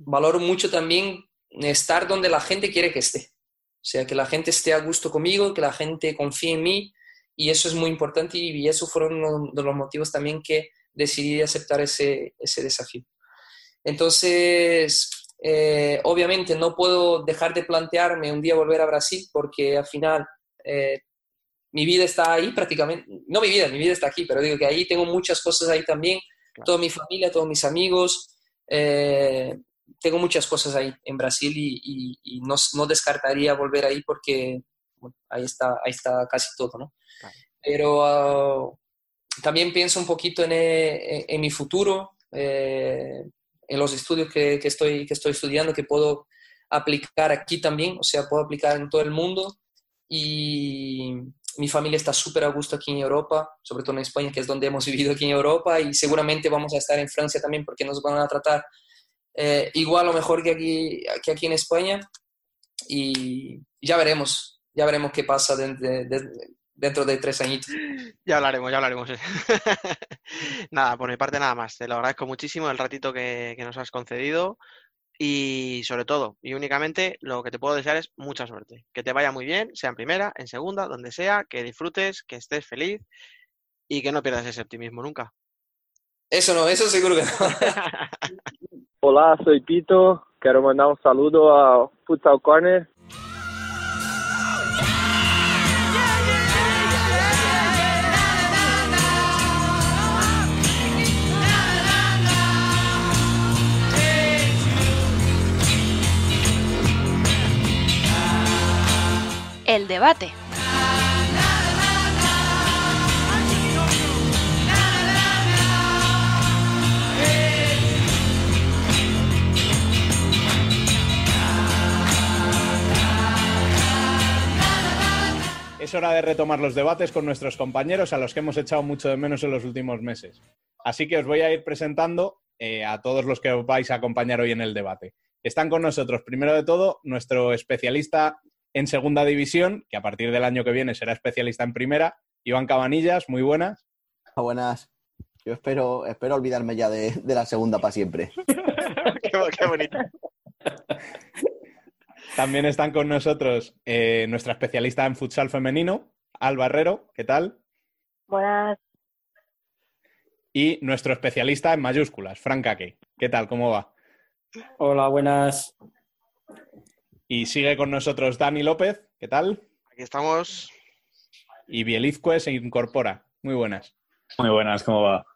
valoro mucho también estar donde la gente quiere que esté. O sea, que la gente esté a gusto conmigo, que la gente confíe en mí. Y eso es muy importante y, eso fueron uno de los motivos también que decidí aceptar ese, ese desafío. Entonces, eh, obviamente no puedo dejar de plantearme un día volver a Brasil porque al final eh, mi vida está ahí prácticamente, no mi vida, mi vida está aquí, pero digo que ahí tengo muchas cosas ahí también, Claro. toda mi familia, todos mis amigos, eh, tengo muchas cosas ahí en Brasil y, y- y no, no descartaría volver ahí porque bueno, ahí, está, ahí está casi todo, ¿no? Claro. Pero ah, también pienso un poquito en, eh, en mi futuro, eh, en los estudios que, que estoy, que estoy estudiando, que puedo aplicar aquí también, o sea, puedo aplicar en todo el mundo. Y mi familia está súper a gusto aquí en Europa, sobre todo en España, que es donde hemos vivido aquí en Europa, y seguramente vamos a estar en Francia también porque nos van a tratar eh, igual o mejor que aquí, que aquí en España. Y ya veremos, ya veremos qué pasa dentro de, dentro de tres añitos. Ya hablaremos, ya hablaremos. Nada, por mi parte nada más. Te lo agradezco muchísimo el ratito que, que nos has concedido Y sobre todo, y únicamente, lo que te puedo desear es mucha suerte. Que te vaya muy bien, sea en primera, en segunda, donde sea, que disfrutes, que estés feliz y que no pierdas ese optimismo nunca. Eso no, eso seguro que no. Hola, soy Pito. Quiero mandar un saludo a Futsal Corner. El debate. Es hora de retomar los debates con nuestros compañeros a los que hemos echado mucho de menos en los últimos meses. Así que os voy a ir presentando eh, a todos los que os vais a acompañar hoy en el debate. Están con nosotros, primero de todo, nuestro especialista en segunda división, que a partir del año que viene será especialista en primera, Iván Cabanillas, muy buenas. Buenas. Yo espero, espero olvidarme ya de, de la segunda para siempre. qué bonito. También están con nosotros eh, nuestra especialista en futsal femenino, Alba Herrero, ¿qué tal? Buenas. Y nuestro especialista en mayúsculas, Frank Ake. ¿Qué tal? ¿Cómo va? Hola, buenas. Y sigue con nosotros Dani López, ¿qué tal? Aquí estamos. Y Bielizque se incorpora. Muy buenas. Muy buenas, ¿cómo va?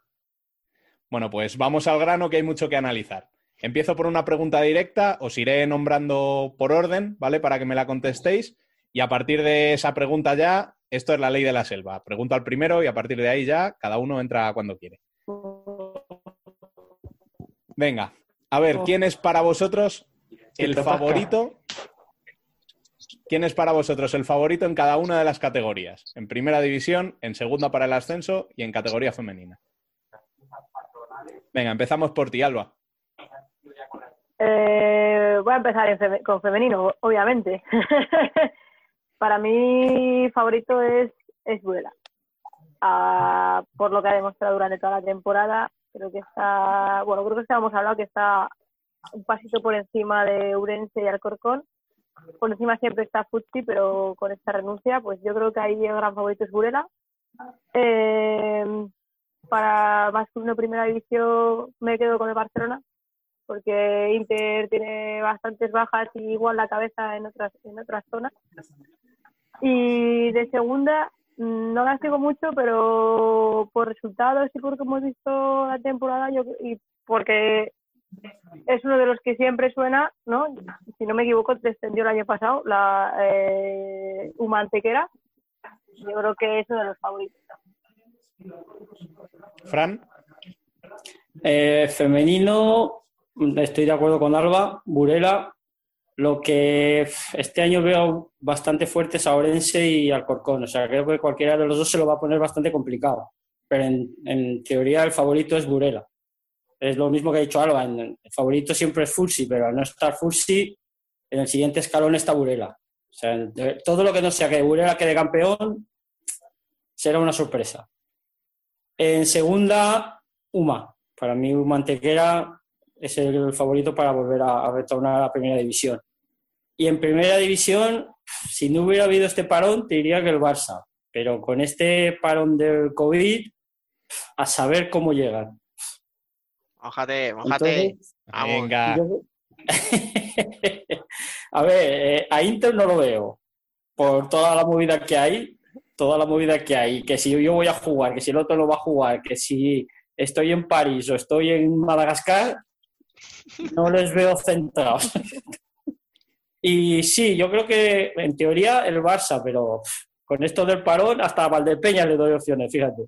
Bueno, pues vamos al grano que hay mucho que analizar. Empiezo por una pregunta directa, os iré nombrando por orden, ¿vale? Para que me la contestéis. Y a partir de esa pregunta ya, esto es la ley de la selva. Pregunto al primero y a partir de ahí ya cada uno entra cuando quiere. Venga, a ver, ¿quién es para vosotros el favorito? ¿Quién es para vosotros el favorito en cada una de las categorías? En primera división, en segunda para el ascenso y en categoría femenina. Venga, empezamos por ti, Alba. Eh, voy a empezar feme- con femenino, obviamente. Para mí, favorito es, es Burela. Ah, por lo que ha demostrado durante toda la temporada, creo que está, bueno, creo que estábamos hablando que está un pasito por encima de Urense y Alcorcón. Por encima siempre está Futsi, pero con esta renuncia, pues yo creo que ahí el gran favorito es Burela. Eh, para masculino primera división me quedo con el Barcelona porque Inter tiene bastantes bajas y igual la cabeza en otras en otras zonas. Y de segunda mm, no la sigo mucho pero por resultados y por cómo hemos visto la temporada yo y porque es uno de los que siempre suena no si no me equivoco descendió el año pasado la eh, Humantequera yo creo que es uno de los favoritos. Fran, Eh, femenino, estoy de acuerdo con Alba, Burela. Lo que este año veo bastante fuerte es a Orense y Alcorcón. O sea, creo que cualquiera de los dos se lo va a poner bastante complicado. Pero en, teoría el favorito es Burela. Es lo mismo que ha dicho Alba. el favorito siempre es Fulsi, pero al no estar Fulsi, en el siguiente escalón está Burela. O sea, todo lo que no sea que Burela quede campeón será una sorpresa. En segunda, Uma. Para mí, Uma Antequera es el favorito para volver a, a retornar a la primera división. Y en primera división, si no hubiera habido este parón, te diría que el Barça. Pero con este parón del COVID, a saber cómo llegan. Mójate, mójate. Entonces, Vamos. venga. yo- a ver, eh, a Inter no lo veo. Por toda la movida que hay, toda la movida que hay, que si yo voy a jugar, que si el otro no va a jugar, que si estoy en París o estoy en Madagascar, no les veo centrados. Y sí, yo creo que en teoría el Barça, pero con esto del parón, hasta a Valdepeña le doy opciones, fíjate.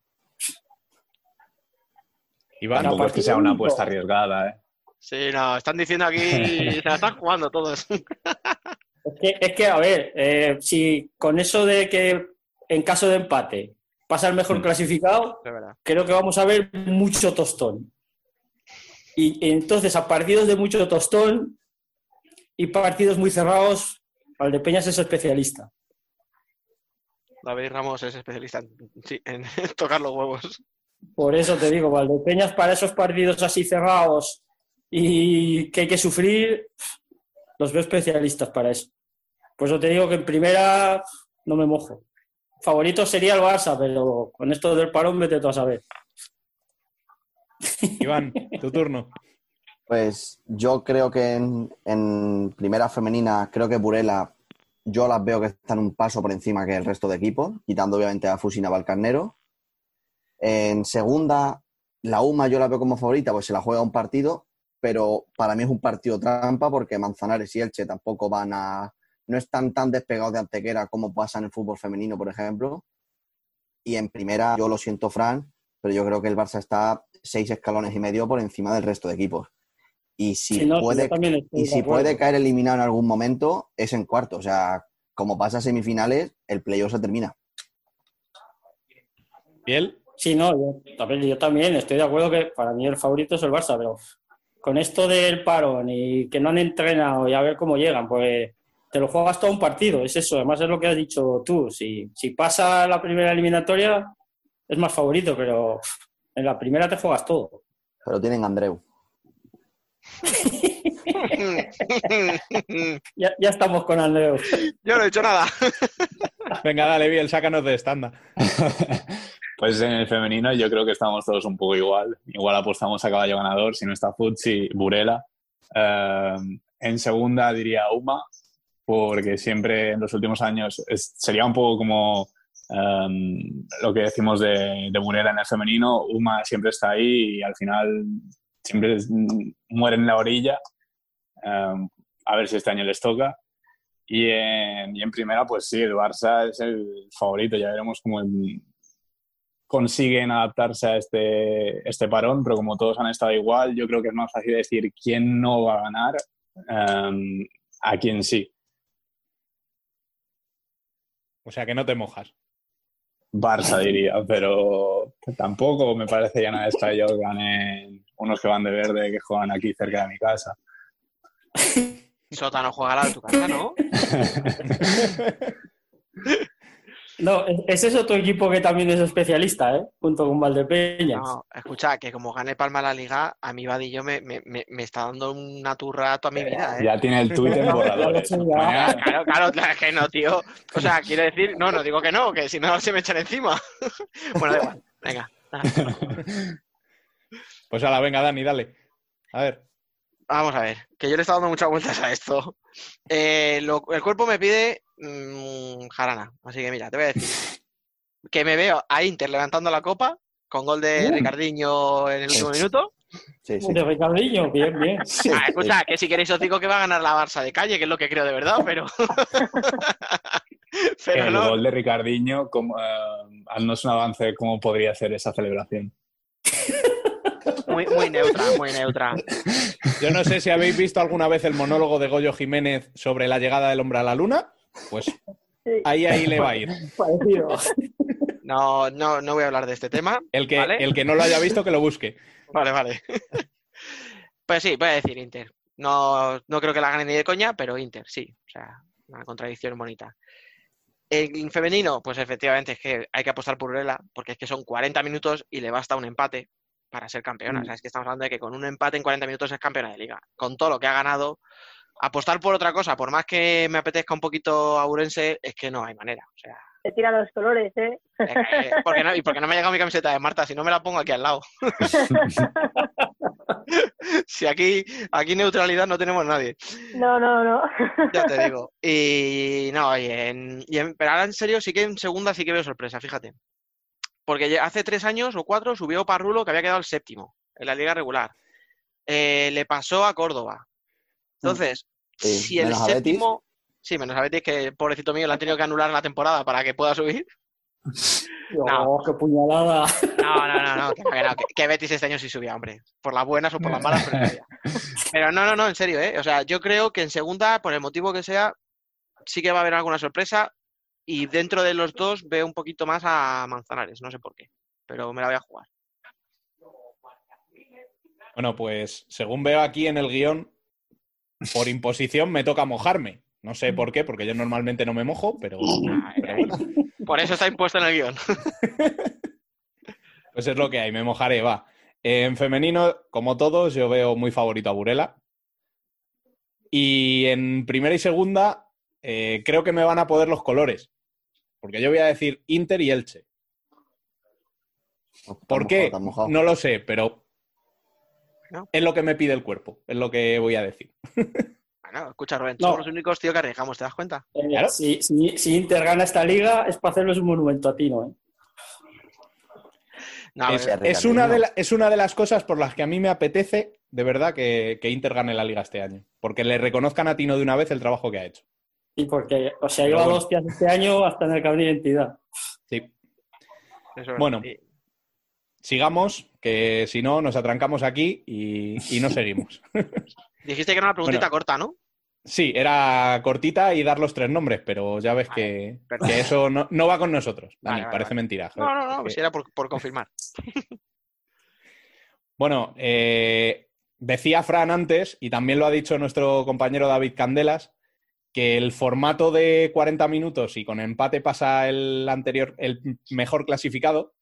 Iván, Tampoco es que sea una apuesta arriesgada, ¿eh? Sí, no, están diciendo aquí, se la están jugando todos. Es que, es que, a ver, eh, si con eso de que en caso de empate pasa el mejor clasificado, De verdad. creo que vamos a ver mucho tostón. Y entonces, a partidos de mucho tostón y partidos muy cerrados, Valdepeñas es especialista. David Ramos es especialista en, sí, en tocar los huevos. Por eso te digo, Valdepeñas para esos partidos así cerrados y que hay que sufrir, los veo especialistas para eso. Por eso te digo que en primera no me mojo. Favorito sería el Barça, pero con esto del parón vete tú a saber. Iván, tu turno. Pues yo creo que en, en primera femenina, creo que Burela, yo las veo que están un paso por encima que el resto de equipos, quitando obviamente a Fusina Valcarnero. En segunda, la UMA yo la veo como favorita, pues se la juega un partido, pero para mí es un partido trampa porque Manzanares y Elche tampoco van a. no están tan despegados de Antequera como pasa en el fútbol femenino, por ejemplo. Y en primera, yo lo siento, Fran, pero yo creo que el Barça está seis escalones y medio por encima del resto de equipos. Y si, Sí, no, sí, puede, y si puede caer eliminado en algún momento, es en cuarto. O sea, como pasa a semifinales, el playoff se termina. ¿Piel? Sí, no, yo, también, yo también estoy de acuerdo que para mí el favorito es el Barça, pero con esto del parón y que no han entrenado y a ver cómo llegan, pues te lo juegas todo un partido, es eso, además es lo que has dicho tú, si, si pasa la primera eliminatoria es más favorito, pero en la primera te juegas todo. Pero tienen Andreu. Ya, ya estamos con Andreu. Yo no he hecho nada. Venga, dale, Biel, sácanos de estándar. Pues en el femenino yo creo que estamos todos un poco igual. Igual apostamos a caballo ganador, si no está Futsi, Burela. Eh, en segunda diría Uma, porque siempre en los últimos años es- sería un poco como eh, lo que decimos de, de en el femenino. Uma siempre está ahí y al final siempre es- muere en la orilla. Eh, a ver si este año les toca. Y en, y en primera, pues sí, el Barça es el favorito. Ya veremos cómo consiguen adaptarse a este, este parón, pero como todos han estado igual, yo creo que es más fácil decir quién no va a ganar em, a quién sí. O sea que no te mojas. Barça diría, pero tampoco me parece ya nada extraño que ganen unos que van de verde, que juegan aquí cerca de mi casa. Sótano juega a tu casa, ¿no? No, es- ese es otro equipo que también es especialista, ¿eh? Junto con Valdepeñas. No, escucha, que como gane Palma la liga, a mí Vadillo me, me, me, me está dando una turra toda mi vida, ¿eh? Ya tiene el Twitter en borradores. Claro, claro, claro, claro, es que no, tío. O sea, quiero decir, no, no digo que no, que si no se me echan encima. bueno, da igual, venga. Pues ahora, venga, Dani, dale. A ver. Vamos a ver, que yo le he estado dando muchas vueltas a esto. Eh, lo- el cuerpo me pide mm, jarana, así que mira, te voy a decir que me veo a Inter levantando la copa con gol de Uh. Ricardiño en el último minuto. Sí, De Ricardinho, bien, bien. Ah, escucha, que si queréis os digo que va a ganar la Barça de calle, que es lo que creo de verdad, pero. pero el no. gol de Ricardiño, como, eh, haznos un avance cómo podría ser esa celebración. Muy, muy neutra, muy neutra. Yo no sé si habéis visto alguna vez el monólogo de Goyo Jiménez sobre la llegada del hombre a la luna. Pues ahí, ahí le va a ir. Parecido. No, no, no voy a hablar de este tema. El que, ¿vale? el que no lo haya visto, que lo busque. Vale, vale. Pues sí, voy a decir Inter. No, no creo que la gane ni de coña, pero Inter, sí. O sea, una contradicción bonita. En femenino, pues efectivamente es que hay que apostar por Urela, porque es que son 40 minutos y le basta un empate para ser campeona. Mm. O sea, es que estamos hablando de que con un empate en 40 minutos es campeona de liga. Con todo lo que ha ganado, apostar por otra cosa, por más que me apetezca un poquito a Urense, es que no hay manera. O sea, Te tira los colores, ¿eh? eh, ¿por qué no, y porque no me ha llegado mi camiseta de Marta, si no me la pongo aquí al lado. si aquí, aquí neutralidad no tenemos nadie. No, no, no. Ya te digo. Y no, y en, y en- pero ahora en serio sí que en segunda sí que veo sorpresa, fíjate. Porque hace tres años o cuatro subió Parrulo que había quedado el séptimo en la liga regular. Eh, le pasó a Córdoba. Entonces, Sí, si el Betis. séptimo... Sí, menos a Betis, que pobrecito mío le han tenido que anular la temporada para que pueda subir. Oh, qué puñalada. No, no, no, no, que, que no, que- que Betis este año sí subía, hombre. Por las buenas o por las malas, pero. Pero no, no, no, en serio, ¿eh? O sea, yo creo que en segunda, por el motivo que sea, sí que va a haber alguna sorpresa. Y dentro de los dos veo un poquito más a Manzanares, no sé por qué. Pero me la voy a jugar. Bueno, pues según veo aquí en el guion, por imposición me toca mojarme. No sé por qué, porque yo normalmente no me mojo, pero, pero bueno, Por eso está impuesto en el guion. pues es lo que hay, me mojaré, va. En femenino, como todos, yo veo muy favorito a Burela. Y en primera y segunda, eh, creo que me van a poder los colores. Porque yo voy a decir Inter y Elche. ¿Por qué? No lo sé, pero es lo que me pide el cuerpo, es lo que voy a decir. Bueno, escucha, Rubén, somos los únicos, tío, que arriesgamos, ¿te das cuenta? Eh, si, si- si Inter gana esta liga, es para hacerles un monumento a ti, ¿no? eh? No, es, es una de la- es una de las cosas por las que a mí me apetece, de verdad, que, que Inter gane la liga este año. Porque le reconozcan a Tino de una vez el trabajo que ha hecho. Y porque, o sea, Pero iba a bueno. hostias este año hasta en el carnet de identidad. Sí. Eso es- Bueno, sigamos, que si no, nos atrancamos aquí y, y no seguimos. Dijiste que era una preguntita Bueno. corta, ¿no? Sí, era cortita y dar los tres nombres, pero ya ves que, eso no, no va con nosotros. Dani, Vale, vale, parece vale. mentira. No, joder. no, no, Es que- si era por, por confirmar. Bueno, eh, decía Fran antes, y también lo ha dicho nuestro compañero David Candelas, que el formato de 40 minutos y con empate pasa el anterior, el mejor clasificado,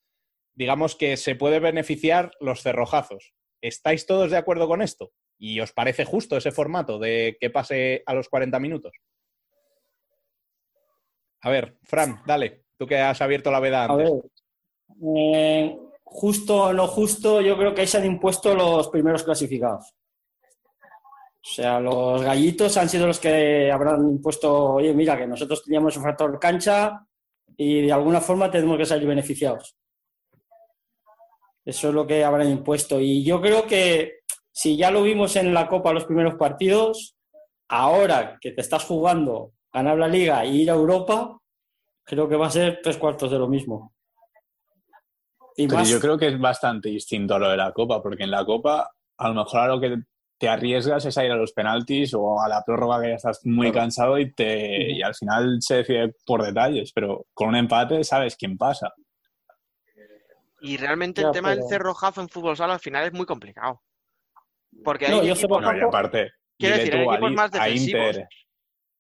digamos que se puede beneficiar los cerrojazos. ¿Estáis todos de acuerdo con esto? ¿Y os parece justo ese formato de que pase a los 40 minutos? A ver, Fran, dale, tú que has abierto la veda A antes. ver, eh, justo o no justo, yo creo que ahí se han impuesto los primeros clasificados. O sea, los gallitos han sido los que habrán impuesto, oye, mira, que nosotros teníamos un factor cancha y de alguna forma tenemos que salir beneficiados. Eso es lo que habrán impuesto. Y yo creo que si ya lo vimos en la Copa los primeros partidos, ahora que te estás jugando ganar la liga e ir a Europa, creo que va a ser tres cuartos de lo mismo. Y Pero más, yo creo que es bastante distinto a lo de la Copa, porque en la Copa a lo mejor a lo que te arriesgas es a ir a los penaltis o a la prórroga que ya estás muy cansado y, te, y al final se decide por detalles, pero con un empate sabes quién pasa. Y realmente Ya, el tema del pero- cerrojazo en fútbol sala al final es muy complicado. Porque hay No, yo equipos, Bueno, y aparte, Quiero decir, hay tú a, equipos Li- más a defensivos. Inter,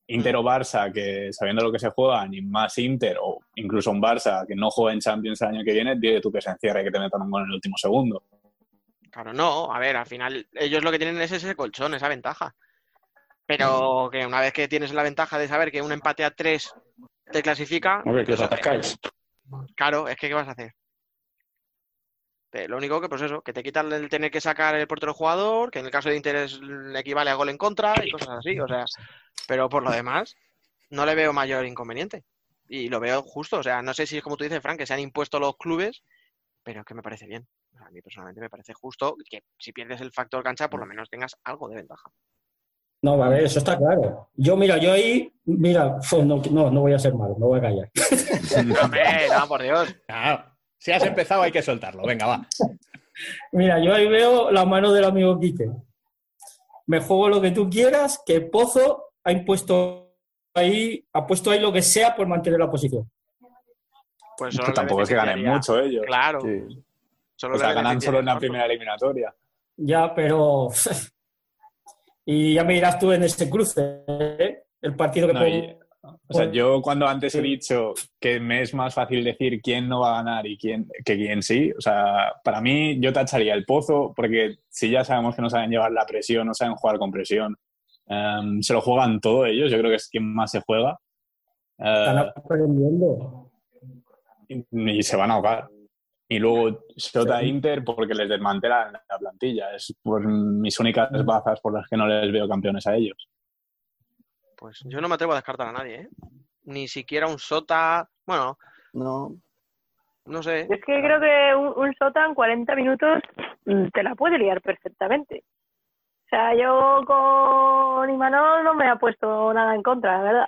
Inter o Barça, que sabiendo lo que se juega, ni más Inter, o incluso un Barça que no juega en Champions el año que viene, dile tú que se encierre y que te metan un gol en el último segundo. Claro, no, a ver, al final ellos lo que tienen es ese colchón, esa ventaja. Pero que una vez que tienes la ventaja de saber que un empate a tres te clasifica, Hombre, que os atascáis. claro, es que ¿qué vas a hacer? Lo único que, pues eso, que te quitan el tener que sacar el portero jugador, que en el caso de Inter es- le equivale a gol en contra y cosas así, o sea, pero por lo demás, no le veo mayor inconveniente. Y lo veo justo, o sea, no sé si es como tú dices, Frank, que se han impuesto los clubes, pero es que me parece bien. A mí personalmente me parece justo que si pierdes el factor cancha, por lo menos tengas algo de ventaja. No, vale, eso está claro. Yo, mira, yo ahí, mira, no, no, no voy a ser malo, no voy a callar. Hombre, no, por Dios. si has empezado hay que soltarlo. Venga, va. Mira, yo ahí veo la mano del amigo Quique. Me juego lo que tú quieras, que Pozo ha impuesto ahí, ha puesto ahí lo que sea por mantener la posición. Pues solo tampoco es que ganen mucho ellos. Claro. Solo o sea, ganan solo en la primera eliminatoria. Ya, pero. y ya me dirás tú en ese cruce, ¿eh? el partido que No, pon- y- O sea, pon- yo cuando antes he dicho que me es más fácil decir quién no va a ganar y quién que quién sí, o sea, para mí yo tacharía el pozo porque si ya sabemos que no saben llevar la presión, no saben jugar con presión, em, se lo juegan todo ellos, yo creo que es quien más se juega están eh, aprendiendo. Y, se van a ahogar. Y luego Sota Inter porque les desmantelan la plantilla, es por mis únicas bazas por las que no les veo campeones a ellos. Pues yo no me atrevo a descartar a nadie, ¿eh? Ni siquiera un Sota. Bueno, No, no sé. Es que creo que un, un Sota en 40 minutos mm, te la puede liar perfectamente. O sea, yo con Imanol no me ha puesto nada en contra, la verdad.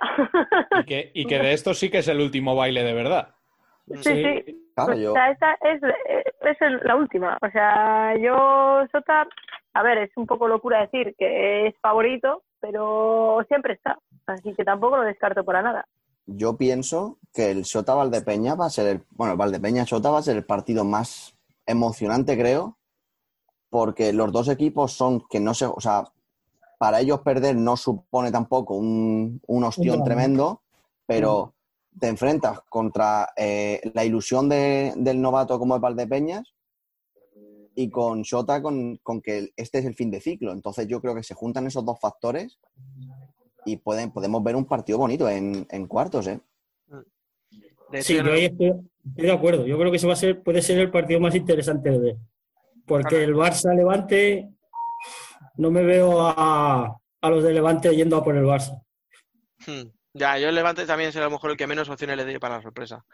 Y que, y que de esto sí que es el último baile de verdad. Sí, sí. Claro, O yo- sea, esta es, es el- la última. O sea, yo, Sota, a ver, es un poco locura decir que es favorito, pero siempre está. Así que tampoco lo descarto para nada. yo pienso que el Sota Valdepeña va a ser el. Bueno, el Valdepeña Sota va a ser el partido más emocionante, creo, porque los dos equipos son que no se. O sea, para ellos perder no supone tampoco un, un ostión tremendo, pero te enfrentas contra eh, la ilusión de- del novato como es Valdepeñas y con Shota con, con que este es el fin de ciclo. Entonces yo creo que se juntan esos dos factores y pueden, podemos ver un partido bonito en, en cuartos, ¿eh? De Sí, yo ahí estoy, estoy de acuerdo. Yo creo que ese va a ser, puede ser el partido más interesante de ver. Porque el Barça Levante, no me veo a, a los de Levante yendo a por el Barça. Hmm. Ya, yo el Levante también será a lo mejor el que menos opciones le doy para la sorpresa.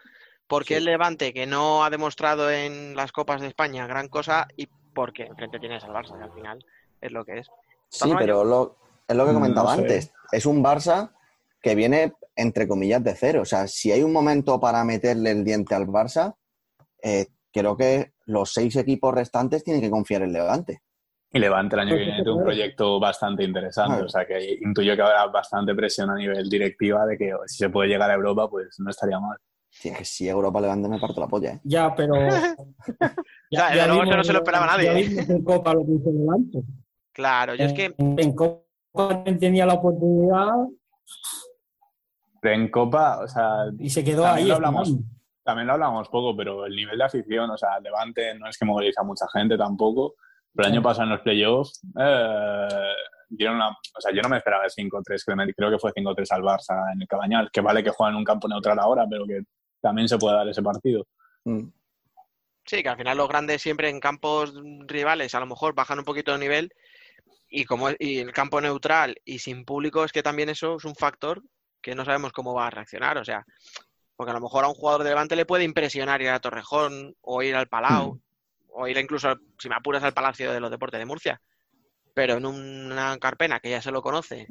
Porque el Levante, que no ha demostrado en las Copas de España gran cosa, y porque enfrente tienes al Barça, que al final es lo que es. Sí, pero lo, es lo que Mm, comentaba no sé. antes. Es un Barça que viene, entre comillas, de cero. O sea, si hay un momento para meterle el diente al Barça, eh, creo que los seis equipos restantes tienen que confiar en Levante. Y Levante el año que viene tiene un proyecto bastante interesante, o sea que intuyo que habrá bastante presión a nivel directiva de que si se puede llegar a Europa, pues no estaría mal. Sí, es que si Europa Levante me parto la polla, ¿eh? Ya, pero. Ya, desde luego eso no se lo esperaba nadie, ya ¿eh? vimos en Copa lo que hizo Levante. Claro, yo es que En Copa tenía la oportunidad Pero en Copa, o sea, y se quedó también ahí. lo hablamos, también lo hablamos poco, pero el nivel de afición, o sea, Levante no es que moviliza a mucha gente tampoco, pero el año pasado en los playoffs eh, dieron una, o sea, yo no me esperaba el 5-3, que me- creo que fue 5-3 al Barça en el Cabañal, que vale que juega en un campo neutral ahora, pero que también se puede dar ese partido. Mm. sí, que al final los grandes siempre en campos rivales a lo mejor bajan un poquito de nivel y como es- y el campo neutral y sin público es que también eso es un factor que no sabemos cómo va a reaccionar, o sea, porque a lo mejor a un jugador de Levante le puede impresionar ir a Torrejón o ir al Palau o ir incluso, si me apuras, al Palacio de los Deportes de Murcia, pero en una carpena que ya se lo conoce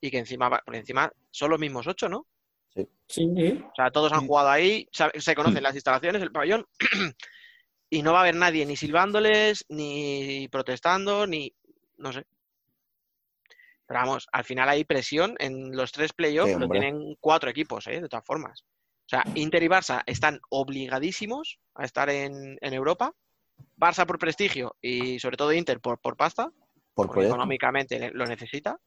y que encima, va- por encima son los mismos ocho, ¿no? Sí, sí. O sea, todos han jugado ahí, se conocen las instalaciones, el pabellón, y no va a haber nadie ni silbándoles, ni protestando, ni no sé. Pero vamos, al final hay presión en los tres playoffs, Sí, lo tienen cuatro equipos, ¿eh? de todas formas. O sea, Inter y Barça están obligadísimos a estar en, en Europa. Barça por prestigio y sobre todo Inter por, por pasta, Por porque proyecto. económicamente lo necesita.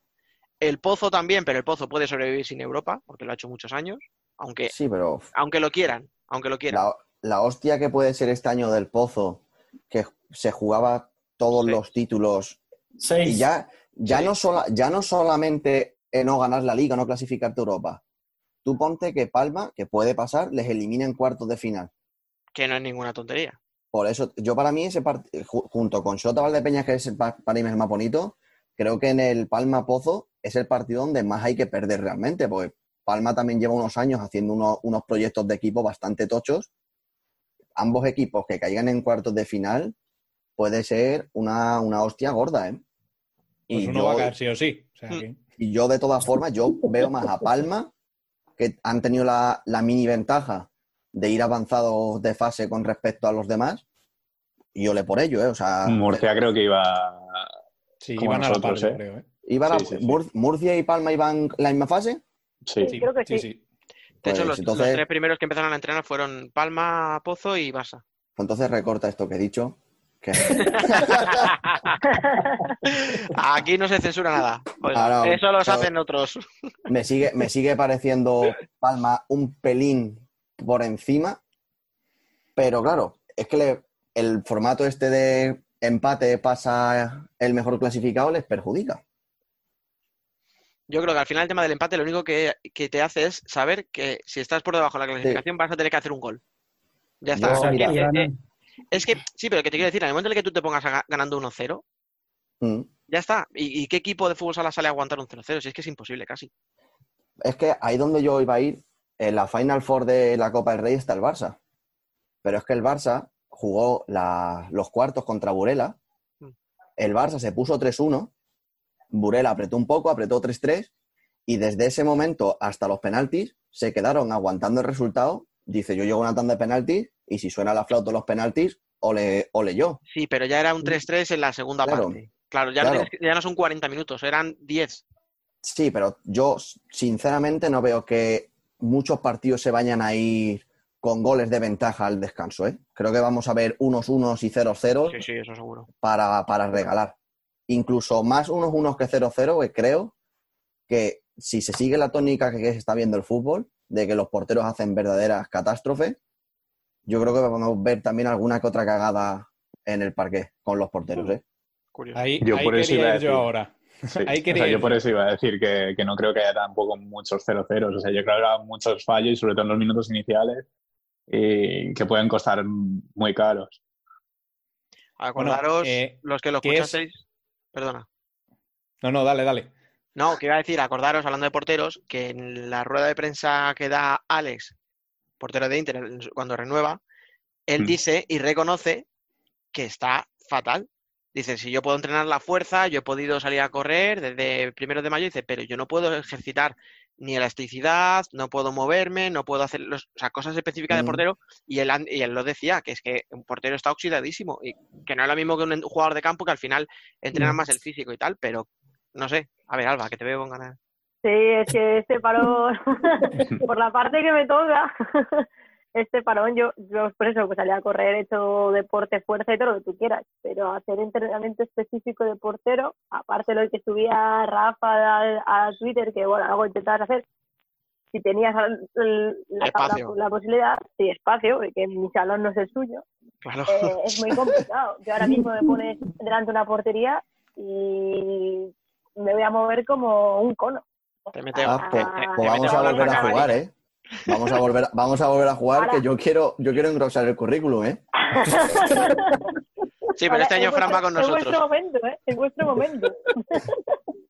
El Pozo también, pero el Pozo puede sobrevivir sin Europa, porque lo ha hecho muchos años, aunque, Sí, pero aunque lo quieran, aunque lo quieran. la, la hostia que puede ser este año del Pozo, que se jugaba todos los títulos y ya, ya, no sola- ya no solamente en no ganar la liga, no clasificarte a Europa. Tú ponte que Palma, que puede pasar, les elimina en cuartos de final. Que no es ninguna tontería. Por eso, yo para mí ese partido, junto con Shota Valdepeñas, que es el, pa- para mí el más bonito, creo que en el Palma Pozo es el partido donde más hay que perder realmente, porque Palma también lleva unos años haciendo unos, unos proyectos de equipo bastante tochos. Ambos equipos que caigan en cuartos de final puede ser una, una hostia gorda, ¿eh? Pues Y uno yo- va a caer sí o sí. O sea que- y yo, de todas formas, yo veo más a Palma, que han tenido la, la mini ventaja de ir avanzados de fase con respecto a los demás. Y yo le por ello, ¿eh? O sea, Murcia creo que iba Sí, como iban a la par, ¿eh? creo, ¿eh? ¿iban a- Sí, sí, sí. Mur- ¿Murcia y Palma iban en la misma fase? Sí, Sí, creo que sí. De Pues hecho, los, entonces, los tres primeros que empezaron a entrenar fueron Palma, Pozo y Barça. entonces recorta esto que he dicho. Que... Aquí no se censura nada. Ah, no, eso los pero- hacen otros. me, sigue, me sigue pareciendo Palma un pelín por encima. Pero claro, es que le- el formato este de empate pasa el mejor clasificado les perjudica. Yo creo que al final el tema del empate lo único que, que te hace es saber que si estás por debajo de la clasificación vas a tener que hacer un gol. Ya está. Yo, mira, eh, es que, sí, pero que te quiero decir, en el momento en el que tú te pongas a ganando 1-0, Mm. ya está. ¿Y, y qué equipo de fútbol sala sale a aguantar un 0-0? Si es que es imposible casi. Es que ahí donde yo iba a ir, en la Final Four de la Copa del Rey está el Barça. Pero es que el Barça jugó la- los cuartos contra Burela. El Barça se puso 3-1. Burela apretó un poco, apretó 3-3. Y desde ese momento hasta los penaltis se quedaron aguantando el resultado. Dice, yo llego a una tanda de penaltis y si suena la flauta de los penaltis, ole, ole yo. Sí, pero ya era un 3-3 en la segunda Claro. parte. Claro, ya, Claro. No, tienes que- ya no son 40 minutos, eran 10. Sí, pero yo sinceramente no veo que muchos partidos se vayan a ir con goles de ventaja al descanso. ¿eh? Creo que vamos a ver unos unos y ceros ceros Sí, sí, eso seguro. para, para regalar. Incluso más unos unos que 0-0, que creo que si se sigue la tónica que se está viendo el fútbol, de que los porteros hacen verdaderas catástrofes, yo creo que vamos a ver también alguna que otra cagada en el parque con los porteros, ¿eh? Ahí, Yo ahí por eso quería iba a ir yo ahora. Sí, Ahí o quería sea, yo por eso iba a decir que, que no creo que haya tampoco muchos 0-0. O sea, yo creo que habrá muchos fallos, y sobre todo en los minutos iniciales, y que pueden costar muy caros. Acordaros, Bueno, eh, los que lo escuchasteis, perdona. No, no, dale, dale. No, que iba a decir, acordaros, hablando de porteros, que en la rueda de prensa que da Alex, portero de Inter, cuando renueva, él Mm. dice y reconoce que está fatal. Dice, si yo puedo entrenar la fuerza, yo he podido salir a correr desde primero de mayo, dice, pero yo no puedo ejercitar ni elasticidad, no puedo moverme, no puedo hacer los, o sea, cosas específicas de Mm. portero, y él, y él lo decía, que es que un portero está oxidadísimo, y que no es lo mismo que un jugador de campo que al final entrena Mm. más el físico y tal, pero no sé. A ver, Alba, que te veo con ganas. Sí, es que este parón, por la parte que me toca, este parón, yo, yo por eso pues salía a correr, he hecho deporte, fuerza y todo lo que tú quieras, pero hacer entrenamiento específico de portero, aparte de lo que subía Rafa a, a Twitter, que bueno, algo intentabas hacer, si tenías la, la, Espacio. la posibilidad, sí, espacio, porque mi salón no es el suyo, Claro. eh, es muy complicado. Yo ahora mismo me pones delante de una portería y me voy a mover como un cono. Te mete- Ah, pues, pues vamos a volver jugar, ¿eh? Vamos a volver, vamos a volver a jugar, Ahora- que yo quiero, yo quiero engrosar el currículum, ¿eh? Sí, pero Ahora, este año Fran va con Es vuestro nosotros. momento, ¿eh? Es vuestro momento.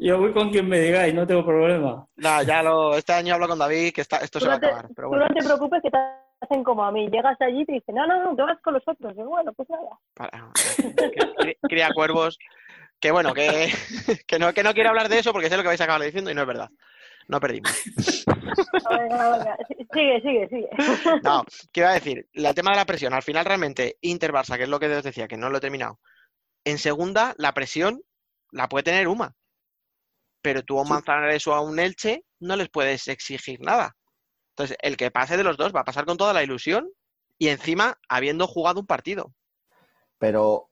Yo voy con quien me digáis, no tengo problema. Nah, ya lo, este año hablo con David, que está, esto Tú se va a no, te, acabar. Pero tú no te preocupes que te hacen como a mí. Llegas allí y te dicen, no, no, no, tú vas con los otros. Y bueno, pues nada. para- cría cuervos. Que bueno, que, que, no, que no quiero hablar de eso porque sé lo que vais a acabar diciendo y no es verdad. No perdimos. Venga, venga. Sí, Sigue, sigue, sigue. No, ¿qué iba a decir? El tema de la presión. Al final, realmente, Inter-Barça, que es lo que os decía, que no lo he terminado. En segunda, la presión la puede tener Uma. Pero tú a un Manzanares o a un Elche no les puedes exigir nada. Entonces, el que pase de los dos va a pasar con toda la ilusión y encima habiendo jugado un partido. Pero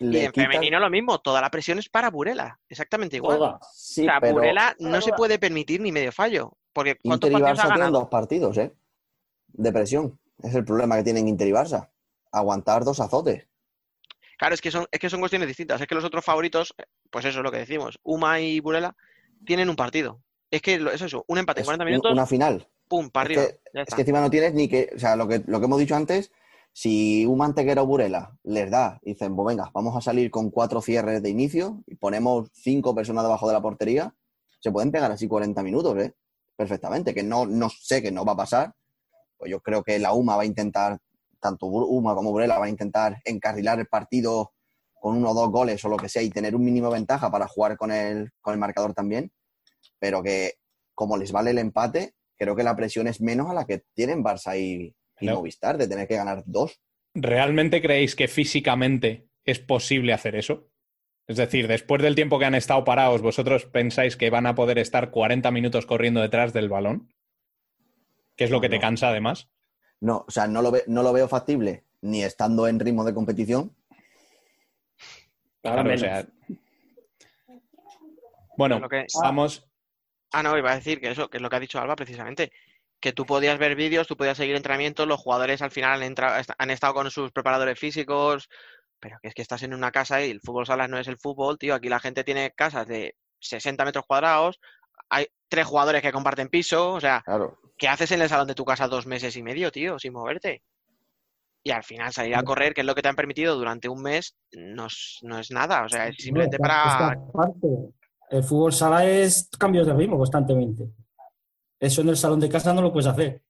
Y en quitan- femenino lo mismo, toda la presión es para Burela, exactamente igual. Toda. Sí, o sea, pero Burela no se puede permitir ni medio fallo. Porque ¿cuántos Inter y partidos ha Barça tienen ganado? dos partidos, ¿eh? De presión. Es el problema que tienen Inter y Barça. Aguantar dos azotes. Claro, es que son, es que son cuestiones distintas. Es que los otros favoritos, pues eso es lo que decimos, Uma y Burela tienen un partido. Es que es eso, un empate en Es 40 un- minutos, una final. pum, para Es arriba. que, es que encima no tienes ni que. O sea, lo que, lo que hemos dicho antes, si un Mantequera o Burela les da, dicen, pues venga, vamos a salir con cuatro cierres de inicio y ponemos cinco personas debajo de la portería, se pueden pegar así 40 minutos, ¿eh? Perfectamente. Que no, no sé que no va a pasar. Pues yo creo que la UMA va a intentar, tanto UMA como Burela va a intentar encarrilar el partido con uno o dos goles o lo que sea y tener un mínimo ventaja para jugar con el, con el marcador también. Pero que como les vale el empate, creo que la presión es menos a la que tienen Barça y, y No. Movistar de tener que ganar dos. ¿Realmente creéis que físicamente es posible hacer eso? Es decir, después del tiempo que han estado parados, ¿vosotros pensáis que van a poder estar 40 minutos corriendo detrás del balón? ¿Qué es lo que te No. cansa además? No, o sea, no lo, ve- no lo veo factible ni estando en ritmo de competición. Claro, o sea. Bueno, que- vamos. Ah, no, iba a decir que eso, que es lo que ha dicho Alba precisamente. Que tú podías ver vídeos, tú podías seguir entrenamientos, los jugadores al final han, entrado- han estado con sus preparadores físicos, pero que es que estás en una casa y el fútbol sala no es el fútbol, tío. Aquí la gente tiene casas de 60 metros cuadrados, hay tres jugadores que comparten piso, o sea, Claro. ¿qué haces en el salón de tu casa dos meses y medio, tío, sin moverte? Y al final salir a correr, que es lo que te han permitido durante un mes, no es, no es nada, o sea, es simplemente para... el fútbol sala es cambios de ritmo constantemente. Eso en el salón de casa no lo puedes hacer.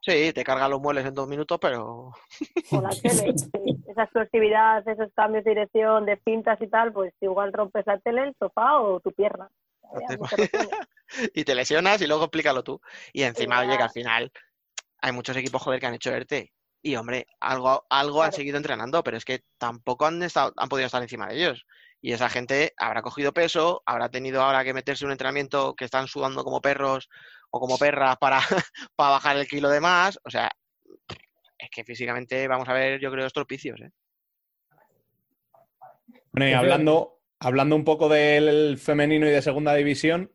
Sí, te cargan los muebles en dos minutos, pero... O la tele. sí. Esa explosividad, esos cambios de dirección, de pintas y tal, pues igual rompes la tele, el sofá o tu pierna. Y te lesionas y luego explícalo tú. Y encima, oye, que al final hay muchos equipos, joder, que han hecho ERTE. Y, hombre, algo, algo han seguido entrenando, pero es que tampoco han, estado, han podido estar encima de ellos. Y esa gente habrá cogido peso, habrá tenido ahora que meterse en un entrenamiento que están sudando como perros o como perras para, para bajar el kilo de más. O sea, es que físicamente vamos a ver, yo creo, estropicios. ¿eh? Bueno, y hablando, hablando un poco del femenino y de segunda división,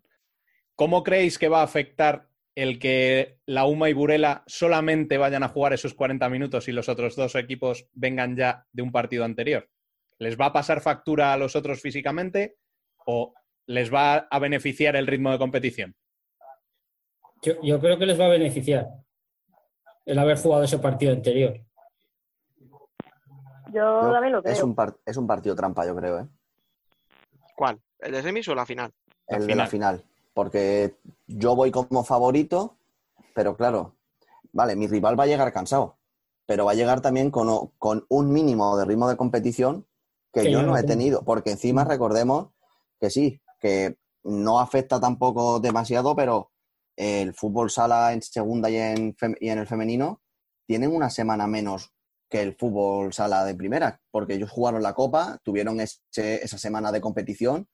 ¿cómo creéis que va a afectar el que la UMA y Burela solamente vayan a jugar esos 40 minutos y los otros dos equipos vengan ya de un partido anterior? ¿Les va a pasar factura a los otros físicamente o les va a beneficiar el ritmo de competición? Yo, yo creo que les va a beneficiar el haber jugado ese partido anterior. Yo No, también lo creo. es, un par- es un partido trampa, yo creo, ¿eh? ¿Cuál? ¿El de semis o la final? El de la final. Porque yo voy como favorito, pero claro, vale, mi rival va a llegar cansado, pero va a llegar también con, con un mínimo de ritmo de competición que, Que yo yo no he tenido. Porque encima recordemos que sí, que no afecta tampoco demasiado, pero el fútbol sala en segunda y en, y en el femenino tienen una semana menos que el fútbol sala de primera, porque ellos jugaron la copa, tuvieron ese- esa semana de competición.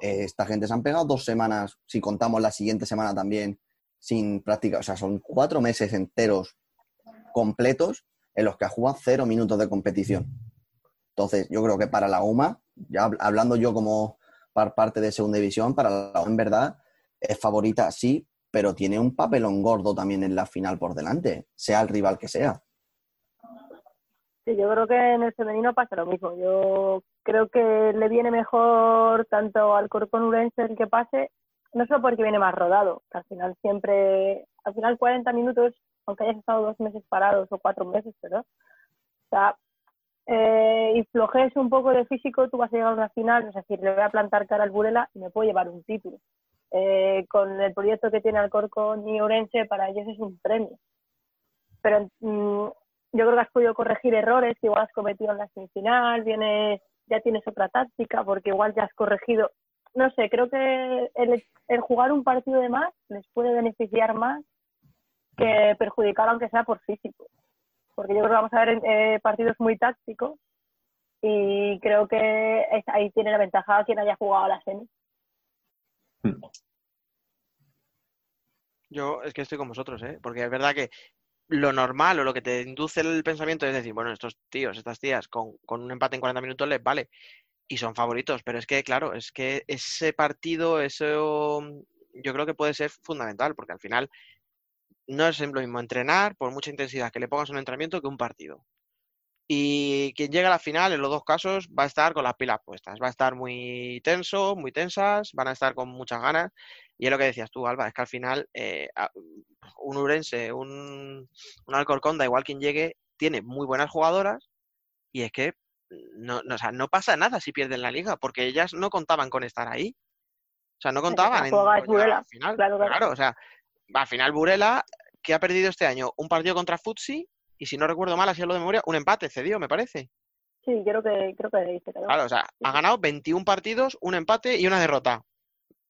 eh, esta gente se han pegado dos semanas, si contamos la siguiente semana también, sin práctica. O sea, son cuatro meses enteros completos en los que ha jugado cero minutos de competición. Entonces, yo creo que para la UMA, ya hab- hablando yo como par- parte de segunda división, para la UMA en verdad es favorita, sí, pero tiene un papelón gordo también en la final por delante, sea el rival que sea. Sí, yo creo que en el femenino pasa lo mismo. Yo creo que le viene mejor tanto al Corcón Urense el que pase, no solo porque viene más rodado, que al final siempre, al final 40 minutos, aunque hayas estado dos meses parados o cuatro meses, ¿verdad? O sea, eh, y flojees un poco de físico, tú vas a llegar a una final, es decir, le voy a plantar cara al Burela y me puedo llevar un título. Eh, con el proyecto que tiene Alcorcón y Orense, para ellos es un premio. Pero mm, yo creo que has podido corregir errores que igual has cometido en la semifinal, vienes, ya tienes otra táctica, porque igual ya has corregido. No sé, creo que el, el jugar un partido de más les puede beneficiar más que perjudicar, aunque sea por físico. Porque yo creo que vamos a ver eh, partidos muy tácticos y creo que ahí tiene la ventaja quien haya jugado a la semi. Yo es que estoy con vosotros, ¿eh? Porque es verdad que lo normal o lo que te induce el pensamiento es decir, bueno, estos tíos, estas tías, con, con un empate en 40 minutos les vale. Y son favoritos, pero es que, claro, es que ese partido, eso yo creo que puede ser fundamental, porque al final no es lo mismo entrenar por mucha intensidad que le pongas un entrenamiento que un partido. Y quien llega a la final, en los dos casos, va a estar con las pilas puestas. Va a estar muy tenso, muy tensas, van a estar con muchas ganas. Y es lo que decías tú, Alba, es que al final eh, un Urense, un, un Alcorcón, da igual quien llegue, tiene muy buenas jugadoras y es que no, no, o sea, no pasa nada si pierden la liga, porque ellas no contaban con estar ahí. O sea, no contaban en juega es con llegar a la Burela, final. claro, claro. o sea, al final Burela, que ha perdido este año un partido contra Futsi, y si no recuerdo mal, así lo de memoria, un empate cedió, me parece. Sí, creo que creo que dice, creo. Claro, o sea, ha ganado 21 partidos, un empate y una derrota.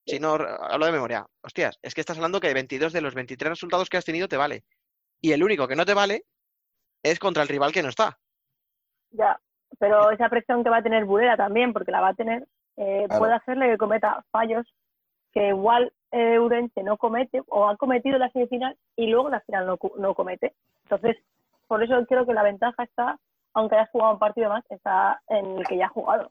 Si no hablo de memoria. Hostias, es que estás hablando que 22 de los 23 resultados que has tenido te vale. Y el único que no te vale es contra el rival que no está. Ya, pero esa presión que va a tener Burela también, porque la va a tener, eh, Claro. puede hacerle que cometa fallos que igual eh, Urense no comete o ha cometido en la semifinal y luego en la final no, no comete. Entonces, por eso creo que la ventaja está, aunque hayas jugado un partido más, está en el que ya ha jugado.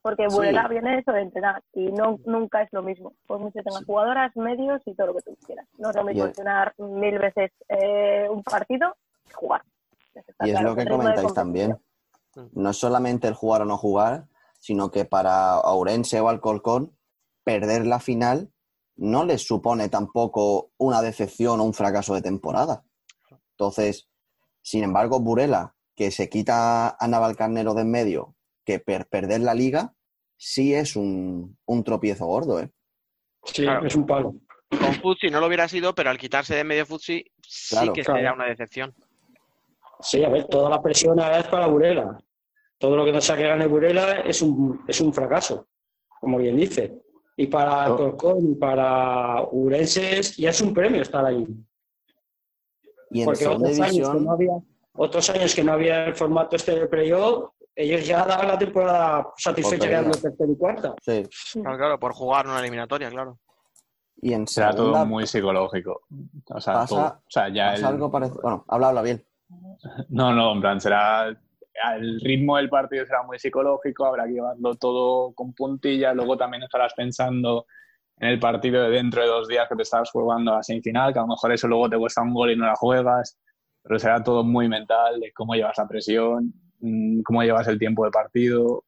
Porque Sí. Burela viene eso de entrenar y no nunca es lo mismo. Por mucho que tengas jugadoras, medios y todo lo que tú quieras. No es lo mismo entrenar mil veces eh, un partido que jugar. Y es claro, lo que comentáis también. No es solamente el jugar o no jugar, sino que para Ourense o Alcorcón perder la final no les supone tampoco una decepción o un fracaso de temporada. Entonces, sin embargo, Burela, que se quita a Navalcarnero de en medio, que per- perder la liga, sí es un, un tropiezo gordo, ¿eh? Sí, Claro. es un palo. Con Futsi no lo hubiera sido, pero al quitarse de medio Futsi sí Claro. que Claro. sería una decepción. Sí, a ver, toda la presión ahora es para Burela. Todo lo que no sea que gane Burela es un, es un fracaso, como bien dice. Y para Alcorcón y para Urenses ya es un premio estar ahí. Y en Porque segunda otros años, no había, otros años que no había el formato este de playoff, ellos ya daban la temporada satisfecha quedando tercero y cuarta. sí. Claro, claro, por jugar una eliminatoria, claro. Y en Será segunda todo muy psicológico. O sea, pasa, todo. O sea, ya pasa el- algo parecido. Bueno, habla, habla bien. No, no, en plan, será. El ritmo del partido será muy psicológico, habrá que llevarlo todo con puntillas, luego también estarás pensando en el partido de dentro de dos días que te estabas jugando a semifinal, que a lo mejor eso luego te cuesta un gol y no la juegas, pero será todo muy mental de cómo llevas la presión, mm, cómo llevas el tiempo de partido.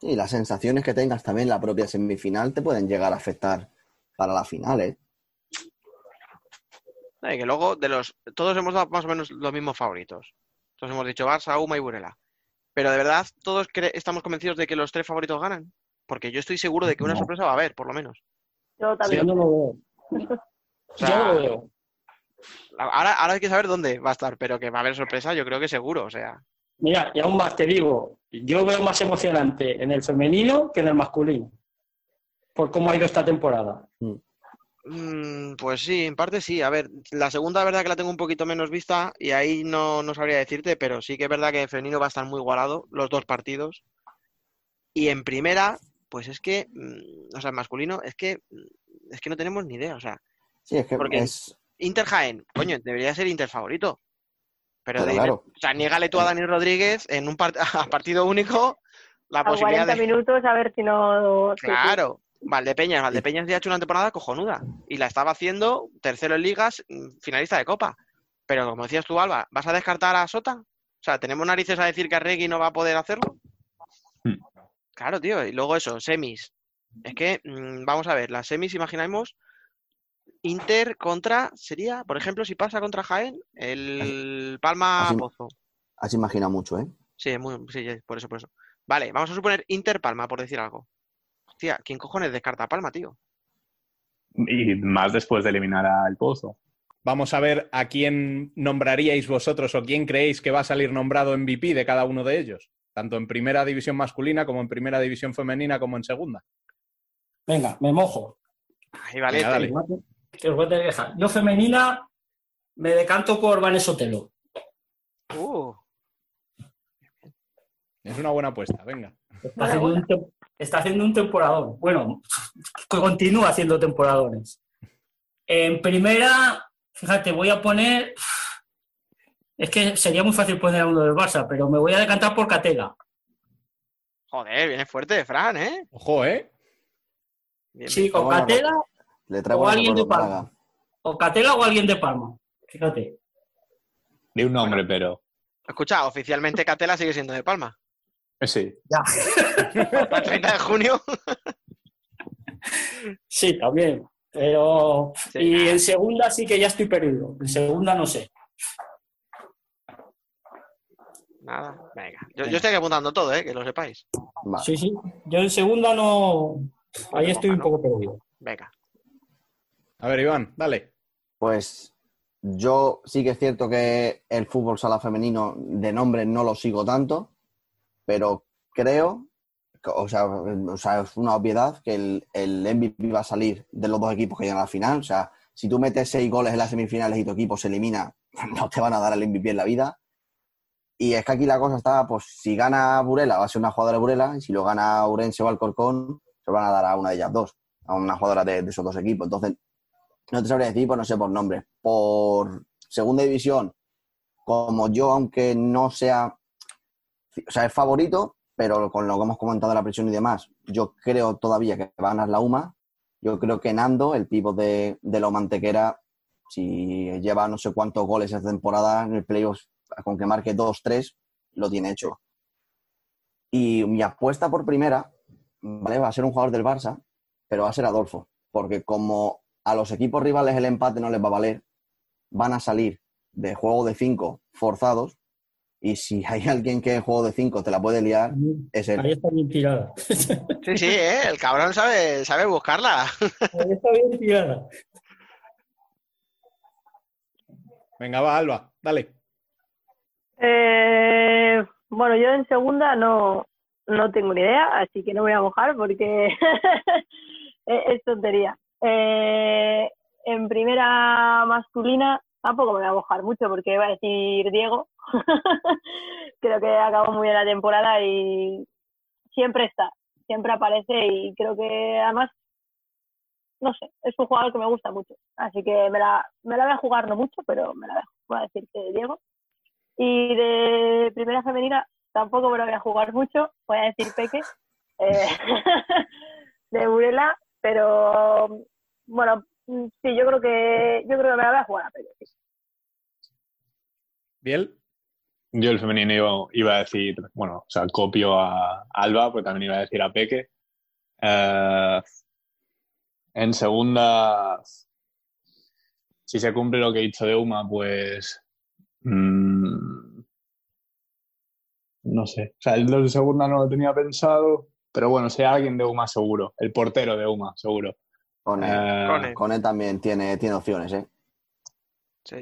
Y las sensaciones que tengas también en la propia semifinal te pueden llegar a afectar para la final, ¿eh? Eh, que luego de los todos hemos dado más o menos los mismos favoritos. Todos hemos dicho Barça, Uma y Burela. Pero de verdad todos estamos convencidos de que los tres favoritos ganan. Porque yo estoy seguro de que una No. sorpresa va a haber, por lo menos. Yo Yo también. no lo veo. O sea, Yo no lo veo. Ahora, ahora hay que saber dónde va a estar, pero que va a haber sorpresa, yo creo que seguro. O sea, Mira, y aún más te digo, yo veo más emocionante en el femenino que en el masculino. Por cómo ha ido esta temporada. mm, pues sí, en parte sí. A ver, la segunda, verdad que la tengo un poquito menos vista y ahí no, no sabría decirte, pero sí que es verdad que el femenino va a estar muy igualado, los dos partidos. Y en primera, pues es que, mm, o sea, en masculino, es que, mm, es que no tenemos ni idea. O sea, Sí, es que Porque- es. Inter Jaén, coño, debería ser Inter favorito. Pero, Pero de- claro. o sea, niégale tú a Dani Rodríguez en un part- a partido único la A posibilidad 40 de. minutos a ver si no... Claro, Valdepeñas, Valdepeñas ya ha hecho una temporada cojonuda y la estaba haciendo tercero en ligas, mm, finalista de Copa. Pero como decías tú, Alba, ¿vas a descartar a Sota? O sea, ¿tenemos narices a decir que Arregui no va a poder hacerlo? Claro, tío, y luego eso, semis. Es que, mm, vamos a ver, las semis, imaginamos, Inter contra, sería, por ejemplo, si pasa contra Jaén, el Palma Así- Pozo. Así imagina mucho, ¿eh? Sí, muy, sí, por eso, por eso. Vale, vamos a suponer Inter Palma, por decir algo. Hostia, ¿quién cojones descarta a Palma, tío? Y más después de eliminar al Pozo. Vamos a ver a quién nombraríais vosotros o quién creéis que va a salir nombrado MVP de cada uno de ellos, tanto en primera división masculina como en primera división femenina como en segunda. Venga, me mojo. Ahí vale, Venga, dale. Que os voy a tener que dejar. Yo femenina me decanto por Vanessa Otelo. Uh, Es una buena apuesta, venga. Está haciendo, un tem- está haciendo un temporadón. Bueno, continúa haciendo temporadones. En primera, fíjate, voy a poner. Es que sería muy fácil poner a uno del Barça, pero me voy a decantar por Catela. joder, viene fuerte, Fran, ¿eh? Ojo, ¿eh? Bien, Sí, con Le traigo o alguien de de Palma. Málaga. O Catela o alguien de Palma. Fíjate. De un nombre, pero. Escucha, oficialmente Catela sigue siendo de Palma. eh, Sí. Hasta el 30 de junio. Sí, también. Pero. Sí. Y en segunda sí que ya estoy perdido. En segunda no sé. Nada, venga. Yo, yo estoy apuntando todo, ¿eh? Que lo sepáis. Vale. Sí, sí. Yo en segunda no. Ahí estoy un poco perdido. Venga. A ver, Iván, dale. Pues yo sí que es cierto que el fútbol sala femenino de nombre no lo sigo tanto, pero creo, que- o sea, o sea, es una obviedad que el, el MVP va a salir de los dos equipos que llegan a la final. O sea, si tú metes seis goles en las semifinales y tu equipo se elimina, no te van a dar el MVP en la vida. Y es que aquí la cosa está, pues si gana Burela va a ser una jugadora de Burela y si lo gana Urense o Alcorcón, se lo van a dar a una de ellas dos, a una jugadora de, esos dos equipos. Entonces, no te sabría decir, pues no sé por nombre. Por segunda división, como yo, aunque no sea, o sea, es favorito, pero con lo que hemos comentado de la presión y demás, yo creo todavía que va a ganar la UMA. Yo creo que Nando, el pívot de, de la Mantequera, si lleva no sé cuántos goles esta temporada en el playoff, con que marque dos, tres, lo tiene hecho. Y mi apuesta por primera, ¿vale? Va a ser un jugador del Barça, pero va a ser Adolfo. Porque como a los equipos rivales el empate no les va a valer, van a salir de juego de cinco forzados. Y si hay alguien que en juego de cinco te la puede liar, es él. Ahí está bien tirada. Sí, sí, ¿eh? El cabrón sabe, sabe buscarla. Ahí está bien tirada. Venga, va, Alba, dale. Eh, bueno, yo en segunda no, no tengo ni idea, así que no voy a mojar porque es, tontería. Eh, en primera masculina tampoco me voy a mojar mucho porque iba a decir Diego. creo que acabó muy bien la temporada y siempre está, siempre aparece y creo que además, no sé, es un jugador que me gusta mucho. Así que me la, me la voy a jugar no mucho, pero me la voy a, voy a decir que Diego. Y de primera femenina tampoco me lo voy a jugar mucho, voy a decir Peque. Eh, de Burela, pero bueno, mm, sí, yo creo que yo creo que me la voy a jugar a Peque. ¿Biel? Yo el femenino iba, iba a decir, bueno, o sea, copio a Alba, pues también iba a decir a Peque. Eh, en segunda, si se cumple lo que he dicho de Uma, pues. Mm, no sé. O sea, el de segunda no lo tenía pensado, pero bueno, sea alguien de Uma seguro. El portero de Uma, seguro. Cone, Eh, Cone. Cone también tiene, tiene opciones, ¿eh?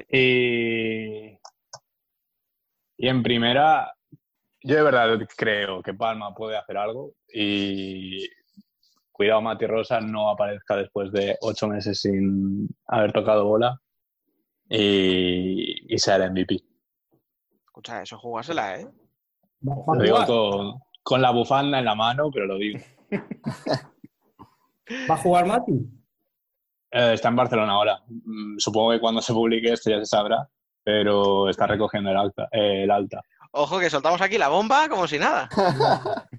Y, y en primera, yo de verdad creo que Palma puede hacer algo y cuidado Mati Rosa no aparezca después de ocho meses sin haber tocado bola y, y sea el MVP. Escucha, eso jugársela, ¿eh? Lo digo con, con la bufanda en la mano, pero lo digo. ¿Va a jugar Mati? Eh, está en Barcelona ahora. Mm, Supongo que cuando se publique esto ya se sabrá, pero está recogiendo el alta. eh, el alta. Ojo que soltamos aquí la bomba como si nada.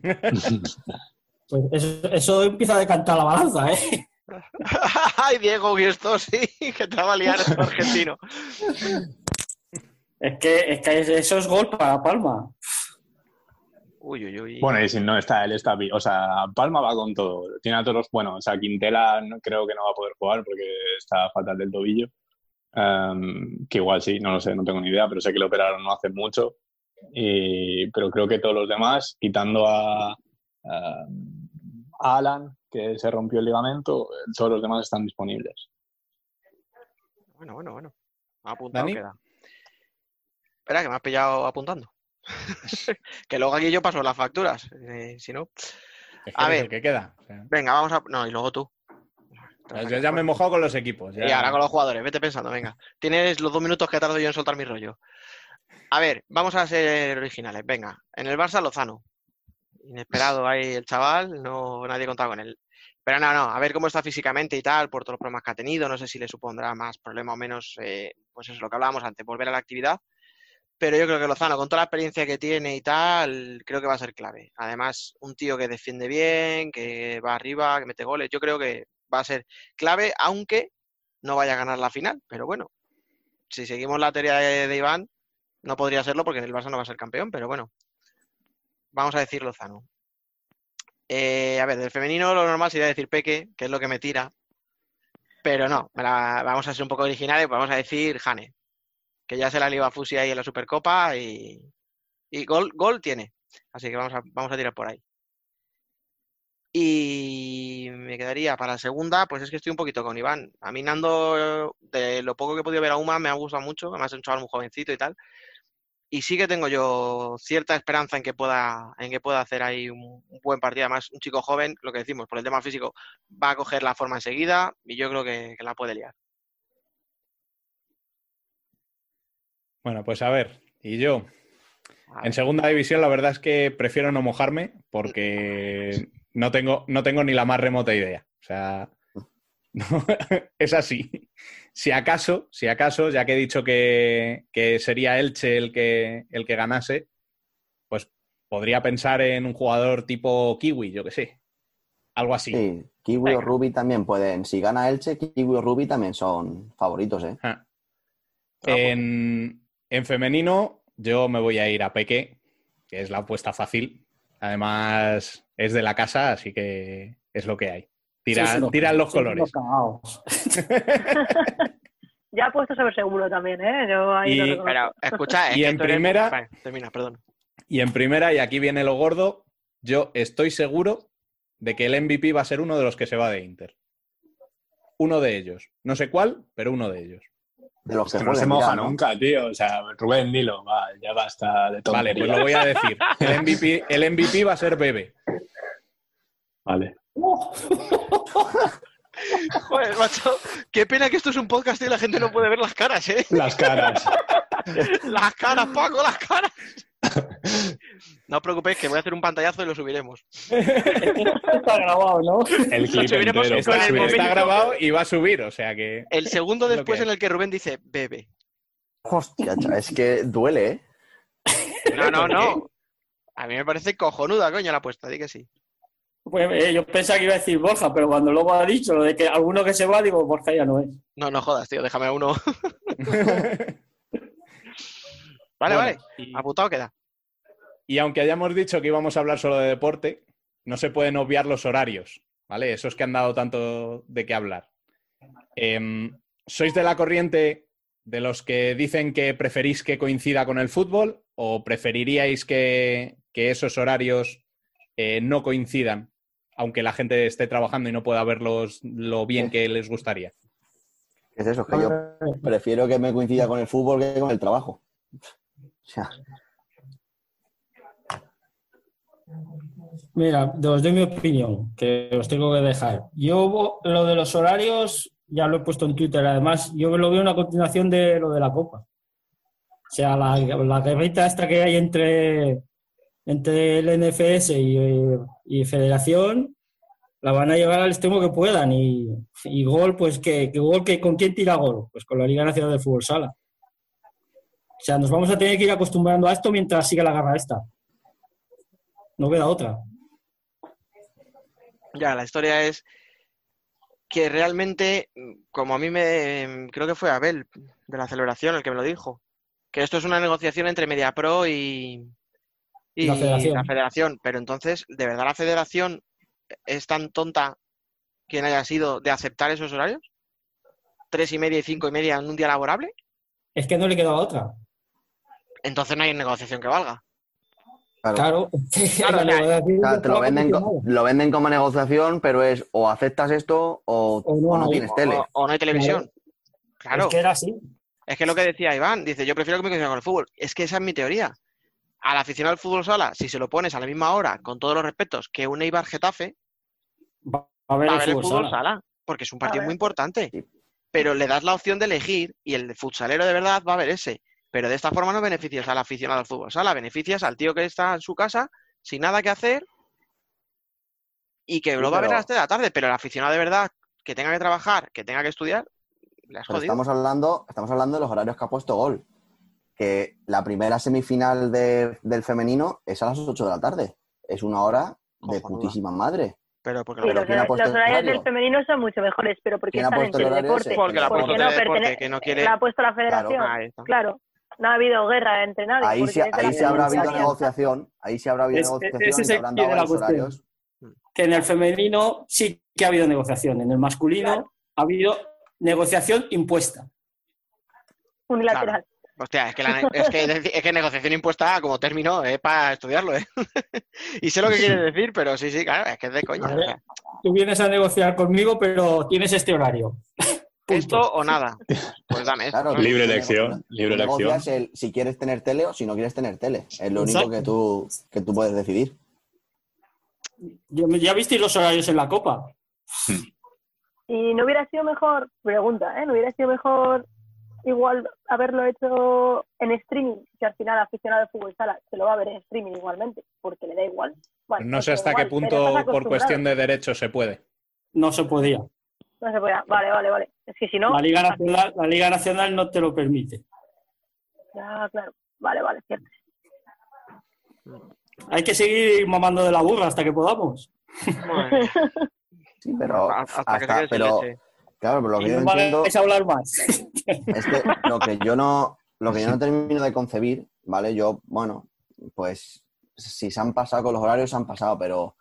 Pues eso, eso empieza a decantar la balanza, ¿eh? Ay, Diego, y esto sí, que te va a liar el argentino. Es que, es que eso es gol para Palma. Uy, uy, uy. Bueno, y si no está él, está bien. O sea, Palma va con todo. Tiene a todos los. Bueno, o sea, Quintela no, creo que no va a poder jugar porque está fatal del tobillo. Em, que igual sí, no lo sé, no tengo ni idea, pero sé que lo operaron no hace mucho. Y, pero creo que todos los demás, quitando a, a Alan, que se rompió el ligamento, todos los demás están disponibles. Bueno, bueno, bueno. Apuntado Dani. queda. Espera, que me has pillado apuntando. que luego aquí yo paso las facturas. eh, si no. A ver. que queda. o sea, Venga, vamos a. No, y luego tú. yo ya me he mojado con los equipos. ya. Y ahora con los jugadores, vete pensando, venga. Tienes los dos minutos que tardo yo en soltar mi rollo. A ver, vamos a ser originales. Venga, en el Barça Lozano. Inesperado ahí el chaval, no nadie contaba con él. Pero no, no, a ver cómo está físicamente y tal, por todos los problemas que ha tenido. No sé si le supondrá más problema o menos, eh, pues eso es lo que hablábamos antes, volver a la actividad. Pero yo creo que Lozano, con toda la experiencia que tiene y tal, creo que va a ser clave. Además, un tío que defiende bien, que va arriba, que mete goles, yo creo que va a ser clave, aunque no vaya a ganar la final. Pero bueno, si seguimos la teoría de, Iván, no podría serlo porque el Barça no va a ser campeón, pero bueno, vamos a decir Lozano. Eh, a ver, del femenino lo normal sería decir Peque, que es lo que me tira, pero no, me la- vamos a ser un poco originales, pues vamos a decir Jane, que ya se la lió a Fusi ahí en la Supercopa y, gol, tiene, así que vamos a, vamos a tirar por ahí. Y me quedaría para la segunda, pues es que estoy un poquito con Iván. A mí Nando, de lo poco que he podido ver a Uma, me ha gustado mucho, además es un chaval muy jovencito y tal. Y sí que tengo yo cierta esperanza en que pueda, en que pueda hacer ahí un, un buen partido. Además, un chico joven, lo que decimos, por el tema físico, va a coger la forma enseguida y yo creo que, que la puede liar. Bueno, pues a ver, y yo. En segunda división, la verdad es que prefiero no mojarme porque no tengo, no tengo ni la más remota idea. O sea, no, es así. Si acaso, si acaso, ya que he dicho que, que sería Elche el que, el que ganase, pues podría pensar en un jugador tipo Kiwi, yo que sé. Algo así. Sí, Kiwi o Ruby también pueden. Si gana Elche, Kiwi o Ruby también son favoritos, ¿eh? Ah. En, en femenino, yo me voy a ir a Peque, que es la apuesta fácil. Además, es de la casa, así que es lo que hay. Tira, Sí, sí, lo- tiran los sí, colores. Ya ha puesto sobre seguro también, ¿eh? Yo ahí Y-. Pero, escucha, es Y que en tú eres- primera- Vale, termina, perdón. Y en primera, y aquí viene lo gordo, yo estoy seguro de que el MVP va a ser uno de los que se va de Inter. Uno de ellos. No sé cuál, pero uno de ellos. De los Es que no se moja nunca, tío. O sea, Rubén, dilo, va, ya basta de Vale, tonterías. pues lo voy a decir. El MVP, el MVP va a ser Bebe. Vale. Joder, macho, qué pena que esto es un podcast y la gente no puede ver las caras, ¿eh? Las caras. las caras, Paco, las caras. No os preocupéis que voy a hacer un pantallazo y lo subiremos. Está grabado, ¿no? El clip Subiremos entero. con Está, el momento- está grabado y va a subir, o sea que. El segundo después que en el que Rubén dice bebe. Hostia, es que duele, ¿eh? No, no, no. A mí me parece cojonuda, coño, la apuesta, di que sí. Pues, eh, yo pensaba que iba a decir Borja, pero cuando luego ha dicho lo de que alguno que se va, digo, Borja ya no es. No, no jodas, tío, déjame a uno. vale, Bueno, vale. Apuntado queda. Y aunque hayamos dicho que íbamos a hablar solo de deporte, no se pueden obviar los horarios, ¿vale? Esos que han dado tanto de qué hablar. Em, ¿Sois de la corriente de los que dicen que preferís que coincida con el fútbol o preferiríais que, que esos horarios eh, no coincidan, aunque la gente esté trabajando y no pueda verlos lo bien que les gustaría? ¿Qué es eso? Que yo prefiero que me coincida con el fútbol que con el trabajo. O sea, Mira, os doy mi opinión, que os tengo que dejar. Yo lo de los horarios ya lo he puesto en Twitter. Además, yo lo veo una continuación de lo de la Copa. O sea, la, la guerrita esta que hay entre, entre el NFS y, Federación la van a llevar al extremo que puedan. Y, gol, pues que, que gol, que ¿con quién tira gol? Pues con la Liga Nacional de Fútbol Sala. O sea, nos vamos a tener que ir acostumbrando a esto mientras siga la garra esta. No queda otra. Ya, la historia es que realmente, como a mí me, creo que fue Abel de la celebración el que me lo dijo, que esto es una negociación entre MediaPro y, y La federación. la federación. Pero entonces, ¿de verdad la federación es tan tonta quien haya sido de aceptar esos horarios? ¿Tres y media y cinco y media en un día laborable? Es que no le quedaba otra. Entonces no hay negociación que valga. Claro. Claro, te lo venden, lo venden como negociación, pero es o aceptas esto o, o no, tienes tele. O, o no hay televisión. Claro. Es que era así. Es que lo que decía Iván, dice, yo prefiero que me coincida con el fútbol. Es que esa es mi teoría. Al aficionado al fútbol sala, si se lo pones a la misma hora, con todos los respetos, que un Eibar Getafe, Va a ver va a el ver el fútbol fútbol sala. sala, porque es un partido muy importante. Pero le das la opción de elegir y el futsalero de verdad va a ver ese. Pero de esta forma no beneficias al aficionado al fútbol sala, beneficias al tío que está en su casa sin nada que hacer y que Sí, lo va a ver a pero- las 3 de la tarde, pero el aficionado de verdad que tenga que trabajar, que tenga que estudiar, le has jodido. estamos hablando, estamos hablando de los horarios que ha puesto Gol. Que la primera semifinal de- del femenino es a las 8 de la tarde. Es una hora de putísima madre. Pero porque Sí, los, ¿quién ha puesto los el horarios horario? del femenino son mucho mejores, pero porque ¿Quién ha están en el ese? Porque la ha puesto Porque no que quiere- La ha puesto la federación. Claro. No ha habido guerra entre nadie. Ahí la ahí sí habrá habido negociación. Ahí sí habrá habido Es- negociación y habrán dado los horarios. Que en el femenino sí que ha habido negociación. En el masculino ha habido negociación impuesta. Unilateral. Hostia, es que, la es, que, es que negociación impuesta como término es para estudiarlo, ¿eh? y sé lo que quiere decir, pero sí, sí, claro, es que es de coña. Ver, Tú vienes a negociar conmigo, pero tienes este horario. esto o nada. Pues dame esto. Claro. Libre elección, libre elección. el si quieres tener tele o si no quieres tener tele. Es lo único que tú, que tú puedes decidir. Yo- Ya visteis los horarios en la Copa. Y no hubiera sido mejor, pregunta, ¿eh? ¿No hubiera sido mejor igual haberlo hecho en streaming? Que al final aficionado de fútbol sala se lo va a ver en streaming igualmente, porque le da igual. Bueno, No sé hasta igual, qué punto, por cuestión de derechos, se puede. No se podía. No se puede. Vale, vale, vale. Es que si no. La Liga Nacional, la Liga Nacional no te lo permite. Ya, claro. Vale, vale, cierto. Hay que seguir mamando de la burra hasta que podamos. Sí, pero Hasta que hasta- pero leche. Claro, pero lo Y que yo no entiendo a hablar más. es que lo que yo no lo que yo no termino de concebir, ¿vale? Yo, bueno, pues si se han pasado con los horarios se han pasado, pero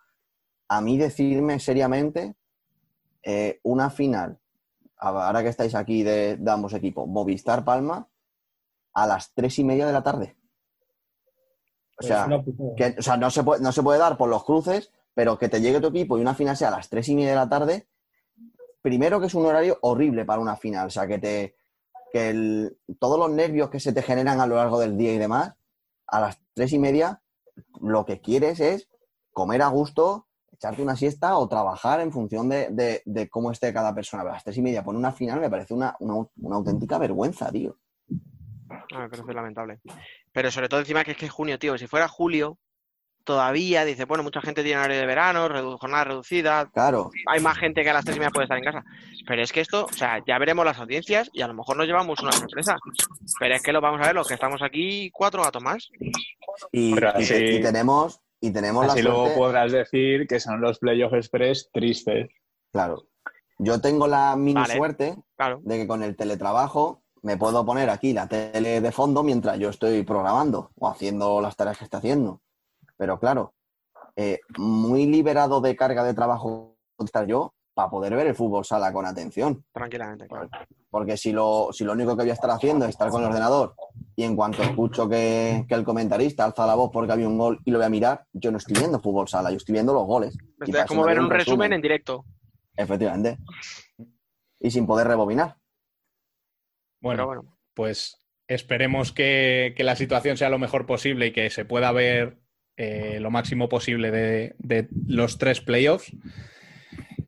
a mí decirme seriamente eh, una final, ahora que estáis aquí de, de ambos equipos, Movistar Palma a las tres y media de la tarde. O Pues sea, que, o sea, no se, puede, no se puede dar por los cruces, pero que te llegue tu equipo y una final sea a las tres y media de la tarde, primero que es un horario horrible para una final, o sea, que te que el- todos los nervios que se te generan a lo largo del día y demás, a las tres y media, lo que quieres es comer a gusto, echarte una siesta o trabajar en función de, de- cómo esté cada persona. A las tres y media por una final me parece una, una- auténtica vergüenza, tío. Ah, me parece lamentable. Pero sobre todo encima que es que es junio, tío. Si fuera julio, todavía dice, bueno, mucha gente tiene horario de verano, redu- jornada reducida, Claro, hay más gente que a las tres y media puede estar en casa. Pero es que esto, o sea, ya veremos las audiencias y a lo mejor nos llevamos una sorpresa. Pero es que lo vamos a ver los que estamos aquí, cuatro gatos más. y, y tenemos, Y tenemos la Así luego suerte- podrás decir que son los Playoff Express tristes. Claro. Yo tengo la mini Vale, suerte de que con el teletrabajo me puedo poner aquí la tele de fondo mientras yo estoy programando o haciendo las tareas que estoy haciendo. Pero claro, eh, muy liberado de carga de trabajo estar yo para poder ver el fútbol sala con atención. Tranquilamente, claro. Porque si lo, si lo único que voy a estar haciendo es estar con el ordenador y en cuanto escucho que, que el comentarista alza la voz porque había un gol y lo voy a mirar, yo no estoy viendo fútbol sala, yo estoy viendo los goles. Y Es como ver un resumen en directo. Efectivamente. Y sin poder rebobinar. Bueno, pues esperemos que, que la situación sea lo mejor posible y que se pueda ver eh, lo máximo posible de, de los tres playoffs.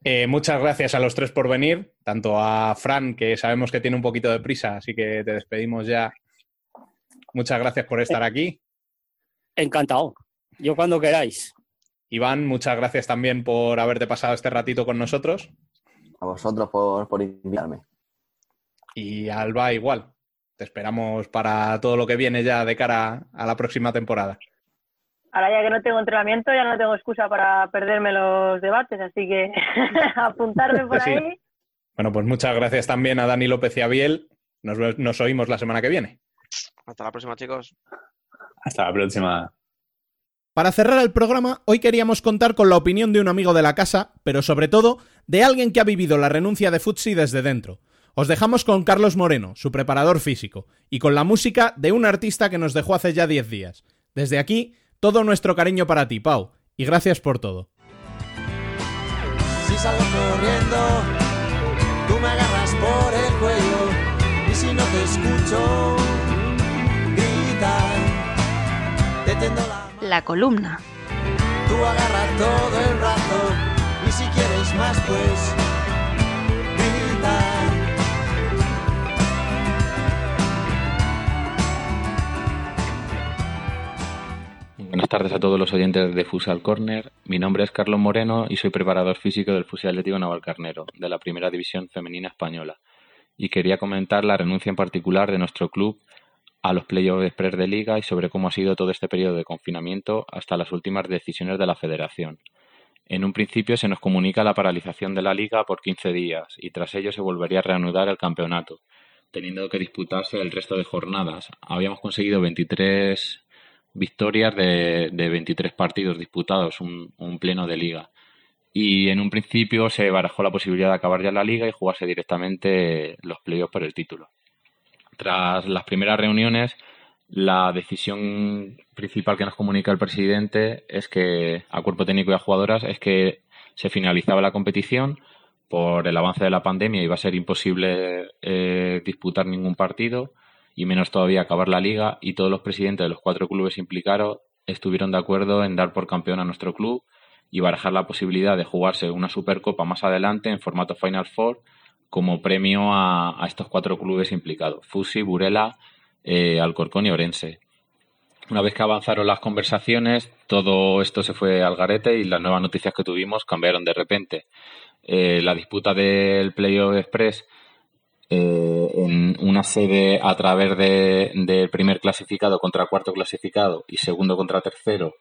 Eh, muchas gracias a los tres por venir, tanto a Fran, que sabemos que tiene un poquito de prisa, así que te despedimos ya. Muchas gracias por estar aquí. Encantado. Yo cuando queráis. Iván, muchas gracias también por haberte pasado este ratito con nosotros. A vosotros por, por invitarme. Y a Alba igual. Te esperamos para todo lo que viene ya de cara a la próxima temporada. Ahora ya que no tengo entrenamiento, ya no tengo excusa para perderme los debates, así que apuntarme por Sí. ahí. Bueno, pues muchas gracias también a Dani López y a Biel. Nos, nos oímos la semana que viene. Hasta la próxima, chicos. Hasta la próxima. Para cerrar el programa, hoy queríamos contar con la opinión de un amigo de la casa, pero sobre todo de alguien que ha vivido la renuncia de Futsi desde dentro. Os dejamos con Carlos Moreno, su preparador físico, y con la música de un artista que nos dejó hace ya 10 días. Desde aquí, todo nuestro cariño para ti, Pau, y gracias por todo. Si salgo corriendo, tú me agarras por el cuello y si no te escucho, gritar, te tiendo la La columna. Tú agarras todo el rato y si quieres más pues Buenas tardes a todos los oyentes de Futsal Corner. Mi nombre es Carlos Moreno y soy preparador físico del Futsal Atlético Navalcarnero, de la Primera División Femenina Española. Y quería comentar la renuncia en particular de nuestro club a los playoffs express de liga y sobre cómo ha sido todo este periodo de confinamiento hasta las últimas decisiones de la federación. En un principio se nos comunica la paralización de la liga por 15 días y tras ello se volvería a reanudar el campeonato, teniendo que disputarse el resto de jornadas. Habíamos conseguido 23 victorias de, de 23 partidos disputados, un, un pleno de liga. Y en un principio se barajó la posibilidad de acabar ya la liga y jugarse directamente los playoffs por el título. Tras las primeras reuniones, la decisión principal que nos comunica el presidente es que, a cuerpo técnico y a jugadoras, es que se finalizaba la competición por el avance de la pandemia va a ser imposible eh, disputar ningún partido y menos todavía acabar la liga y todos los presidentes de los cuatro clubes implicados estuvieron de acuerdo en dar por campeón a nuestro club y barajar la posibilidad de jugarse una Supercopa más adelante en formato Final Four como premio a, estos cuatro clubes implicados, Fusi, Burela, eh, Alcorcón y Orense. Una vez que avanzaron las conversaciones, todo esto se fue al garete y las nuevas noticias que tuvimos cambiaron de repente. Eh, la disputa del Playoff Express eh, en una sede a través de, del primer clasificado contra cuarto clasificado y segundo contra tercero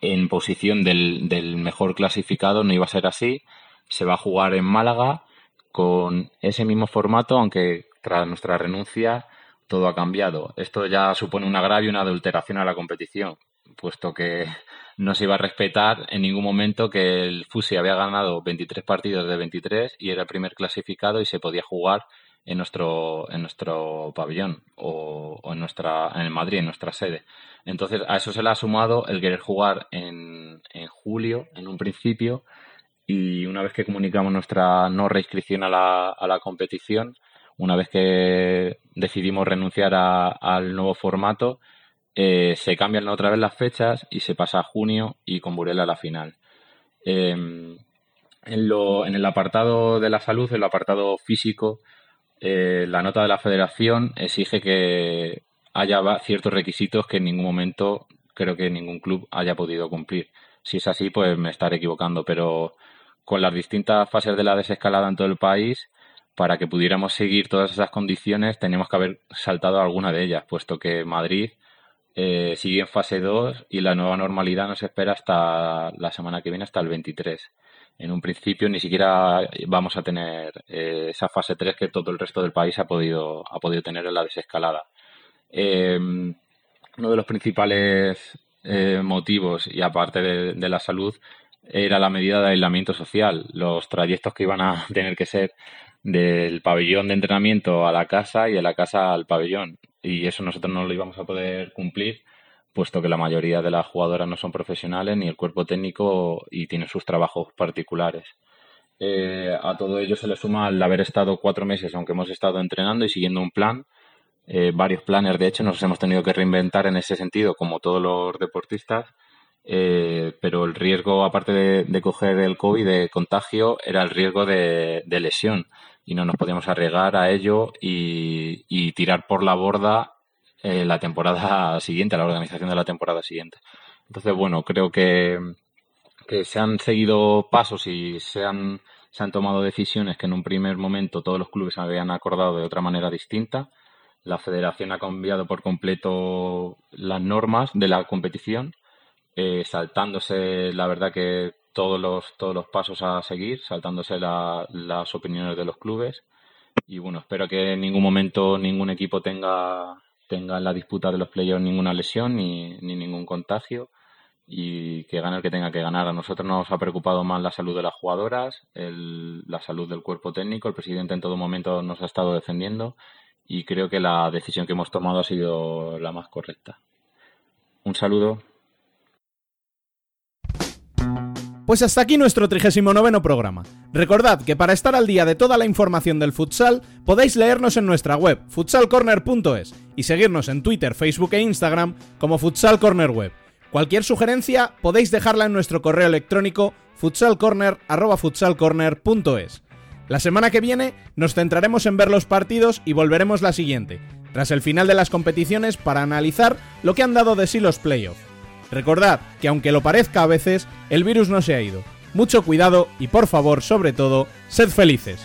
en posición del, del mejor clasificado no iba a ser así. Se va a jugar en Málaga con ese mismo formato, aunque tras nuestra renuncia todo ha cambiado. Esto ya supone un agravio y una adulteración a la competición, puesto que no se iba a respetar en ningún momento que el Fusi había ganado 23 partidos de 23 y era el primer clasificado y se podía jugar en nuestro en nuestro pabellón o, en nuestra en Madrid en nuestra sede. Entonces a eso se le ha sumado el querer jugar en, en julio en un principio y una vez que comunicamos nuestra no reinscripción a la, a la competición una vez que decidimos renunciar a- al nuevo formato eh, se cambian otra vez las fechas y se pasa a junio y con Burela a la final. Em, en, lo, en el apartado de la salud, en el apartado físico, eh, la nota de la federación exige que haya ciertos requisitos que en ningún momento creo que ningún club haya podido cumplir. Si es así, pues me estaré equivocando, pero con las distintas fases de la desescalada en todo el país, para que pudiéramos seguir todas esas condiciones, teníamos que haber saltado alguna de ellas, puesto que Madrid eh, sigue en fase 2 y la nueva normalidad nos espera hasta la semana que viene, hasta el 23. En un principio ni siquiera vamos a tener eh, esa fase 3 que todo el resto del país ha podido, ha podido tener en la desescalada. Eh, uno de los principales motivos, y aparte de, la salud, era la medida de aislamiento social. Los trayectos que iban a tener que ser del pabellón de entrenamiento a la casa y de la casa al pabellón. Y eso nosotros no lo íbamos a poder cumplir, puesto que la mayoría de las jugadoras no son profesionales ni el cuerpo técnico y tienen sus trabajos particulares. Eh, a todo ello se le suma el haber estado cuatro meses, aunque hemos estado entrenando y siguiendo un plan, eh, varios planes, de hecho, nos hemos tenido que reinventar en ese sentido, como todos los deportistas, eh, pero el riesgo, aparte de, coger el COVID de contagio, era el riesgo de, lesión y no nos podíamos arriesgar a ello y, tirar por la borda eh, la temporada siguiente, la organización de la temporada siguiente. Entonces, bueno, creo que, que se han seguido pasos y se han, se han tomado decisiones que en un primer momento todos los clubes habían acordado de otra manera distinta. La federación ha cambiado por completo las normas de la competición eh, saltándose, la verdad que todos los, todos los pasos a seguir, saltándose las opiniones de los clubes. Y bueno, espero que en ningún momento ningún equipo tenga, tenga en la disputa de los playoffs ninguna lesión ni, ningún contagio y que gane el que tenga que ganar. A nosotros nos ha preocupado más la salud de las jugadoras, la salud del cuerpo técnico. El presidente en todo momento nos ha estado defendiendo y creo que la decisión que hemos tomado ha sido la más correcta. Un saludo. Pues hasta aquí nuestro 39 programa. Recordad que para estar al día de toda la información del futsal podéis leernos en nuestra web futsalcorner.es y seguirnos en Twitter, Facebook e Instagram como Futsal Corner Web. Cualquier sugerencia podéis dejarla en nuestro correo electrónico futsalcorner.es. La semana que viene nos centraremos en ver los partidos y volveremos la siguiente, tras el final de las competiciones para analizar lo que han dado de sí los playoffs. Recordad que aunque lo parezca a veces, el virus no se ha ido. Mucho cuidado y por favor, sobre todo, sed felices.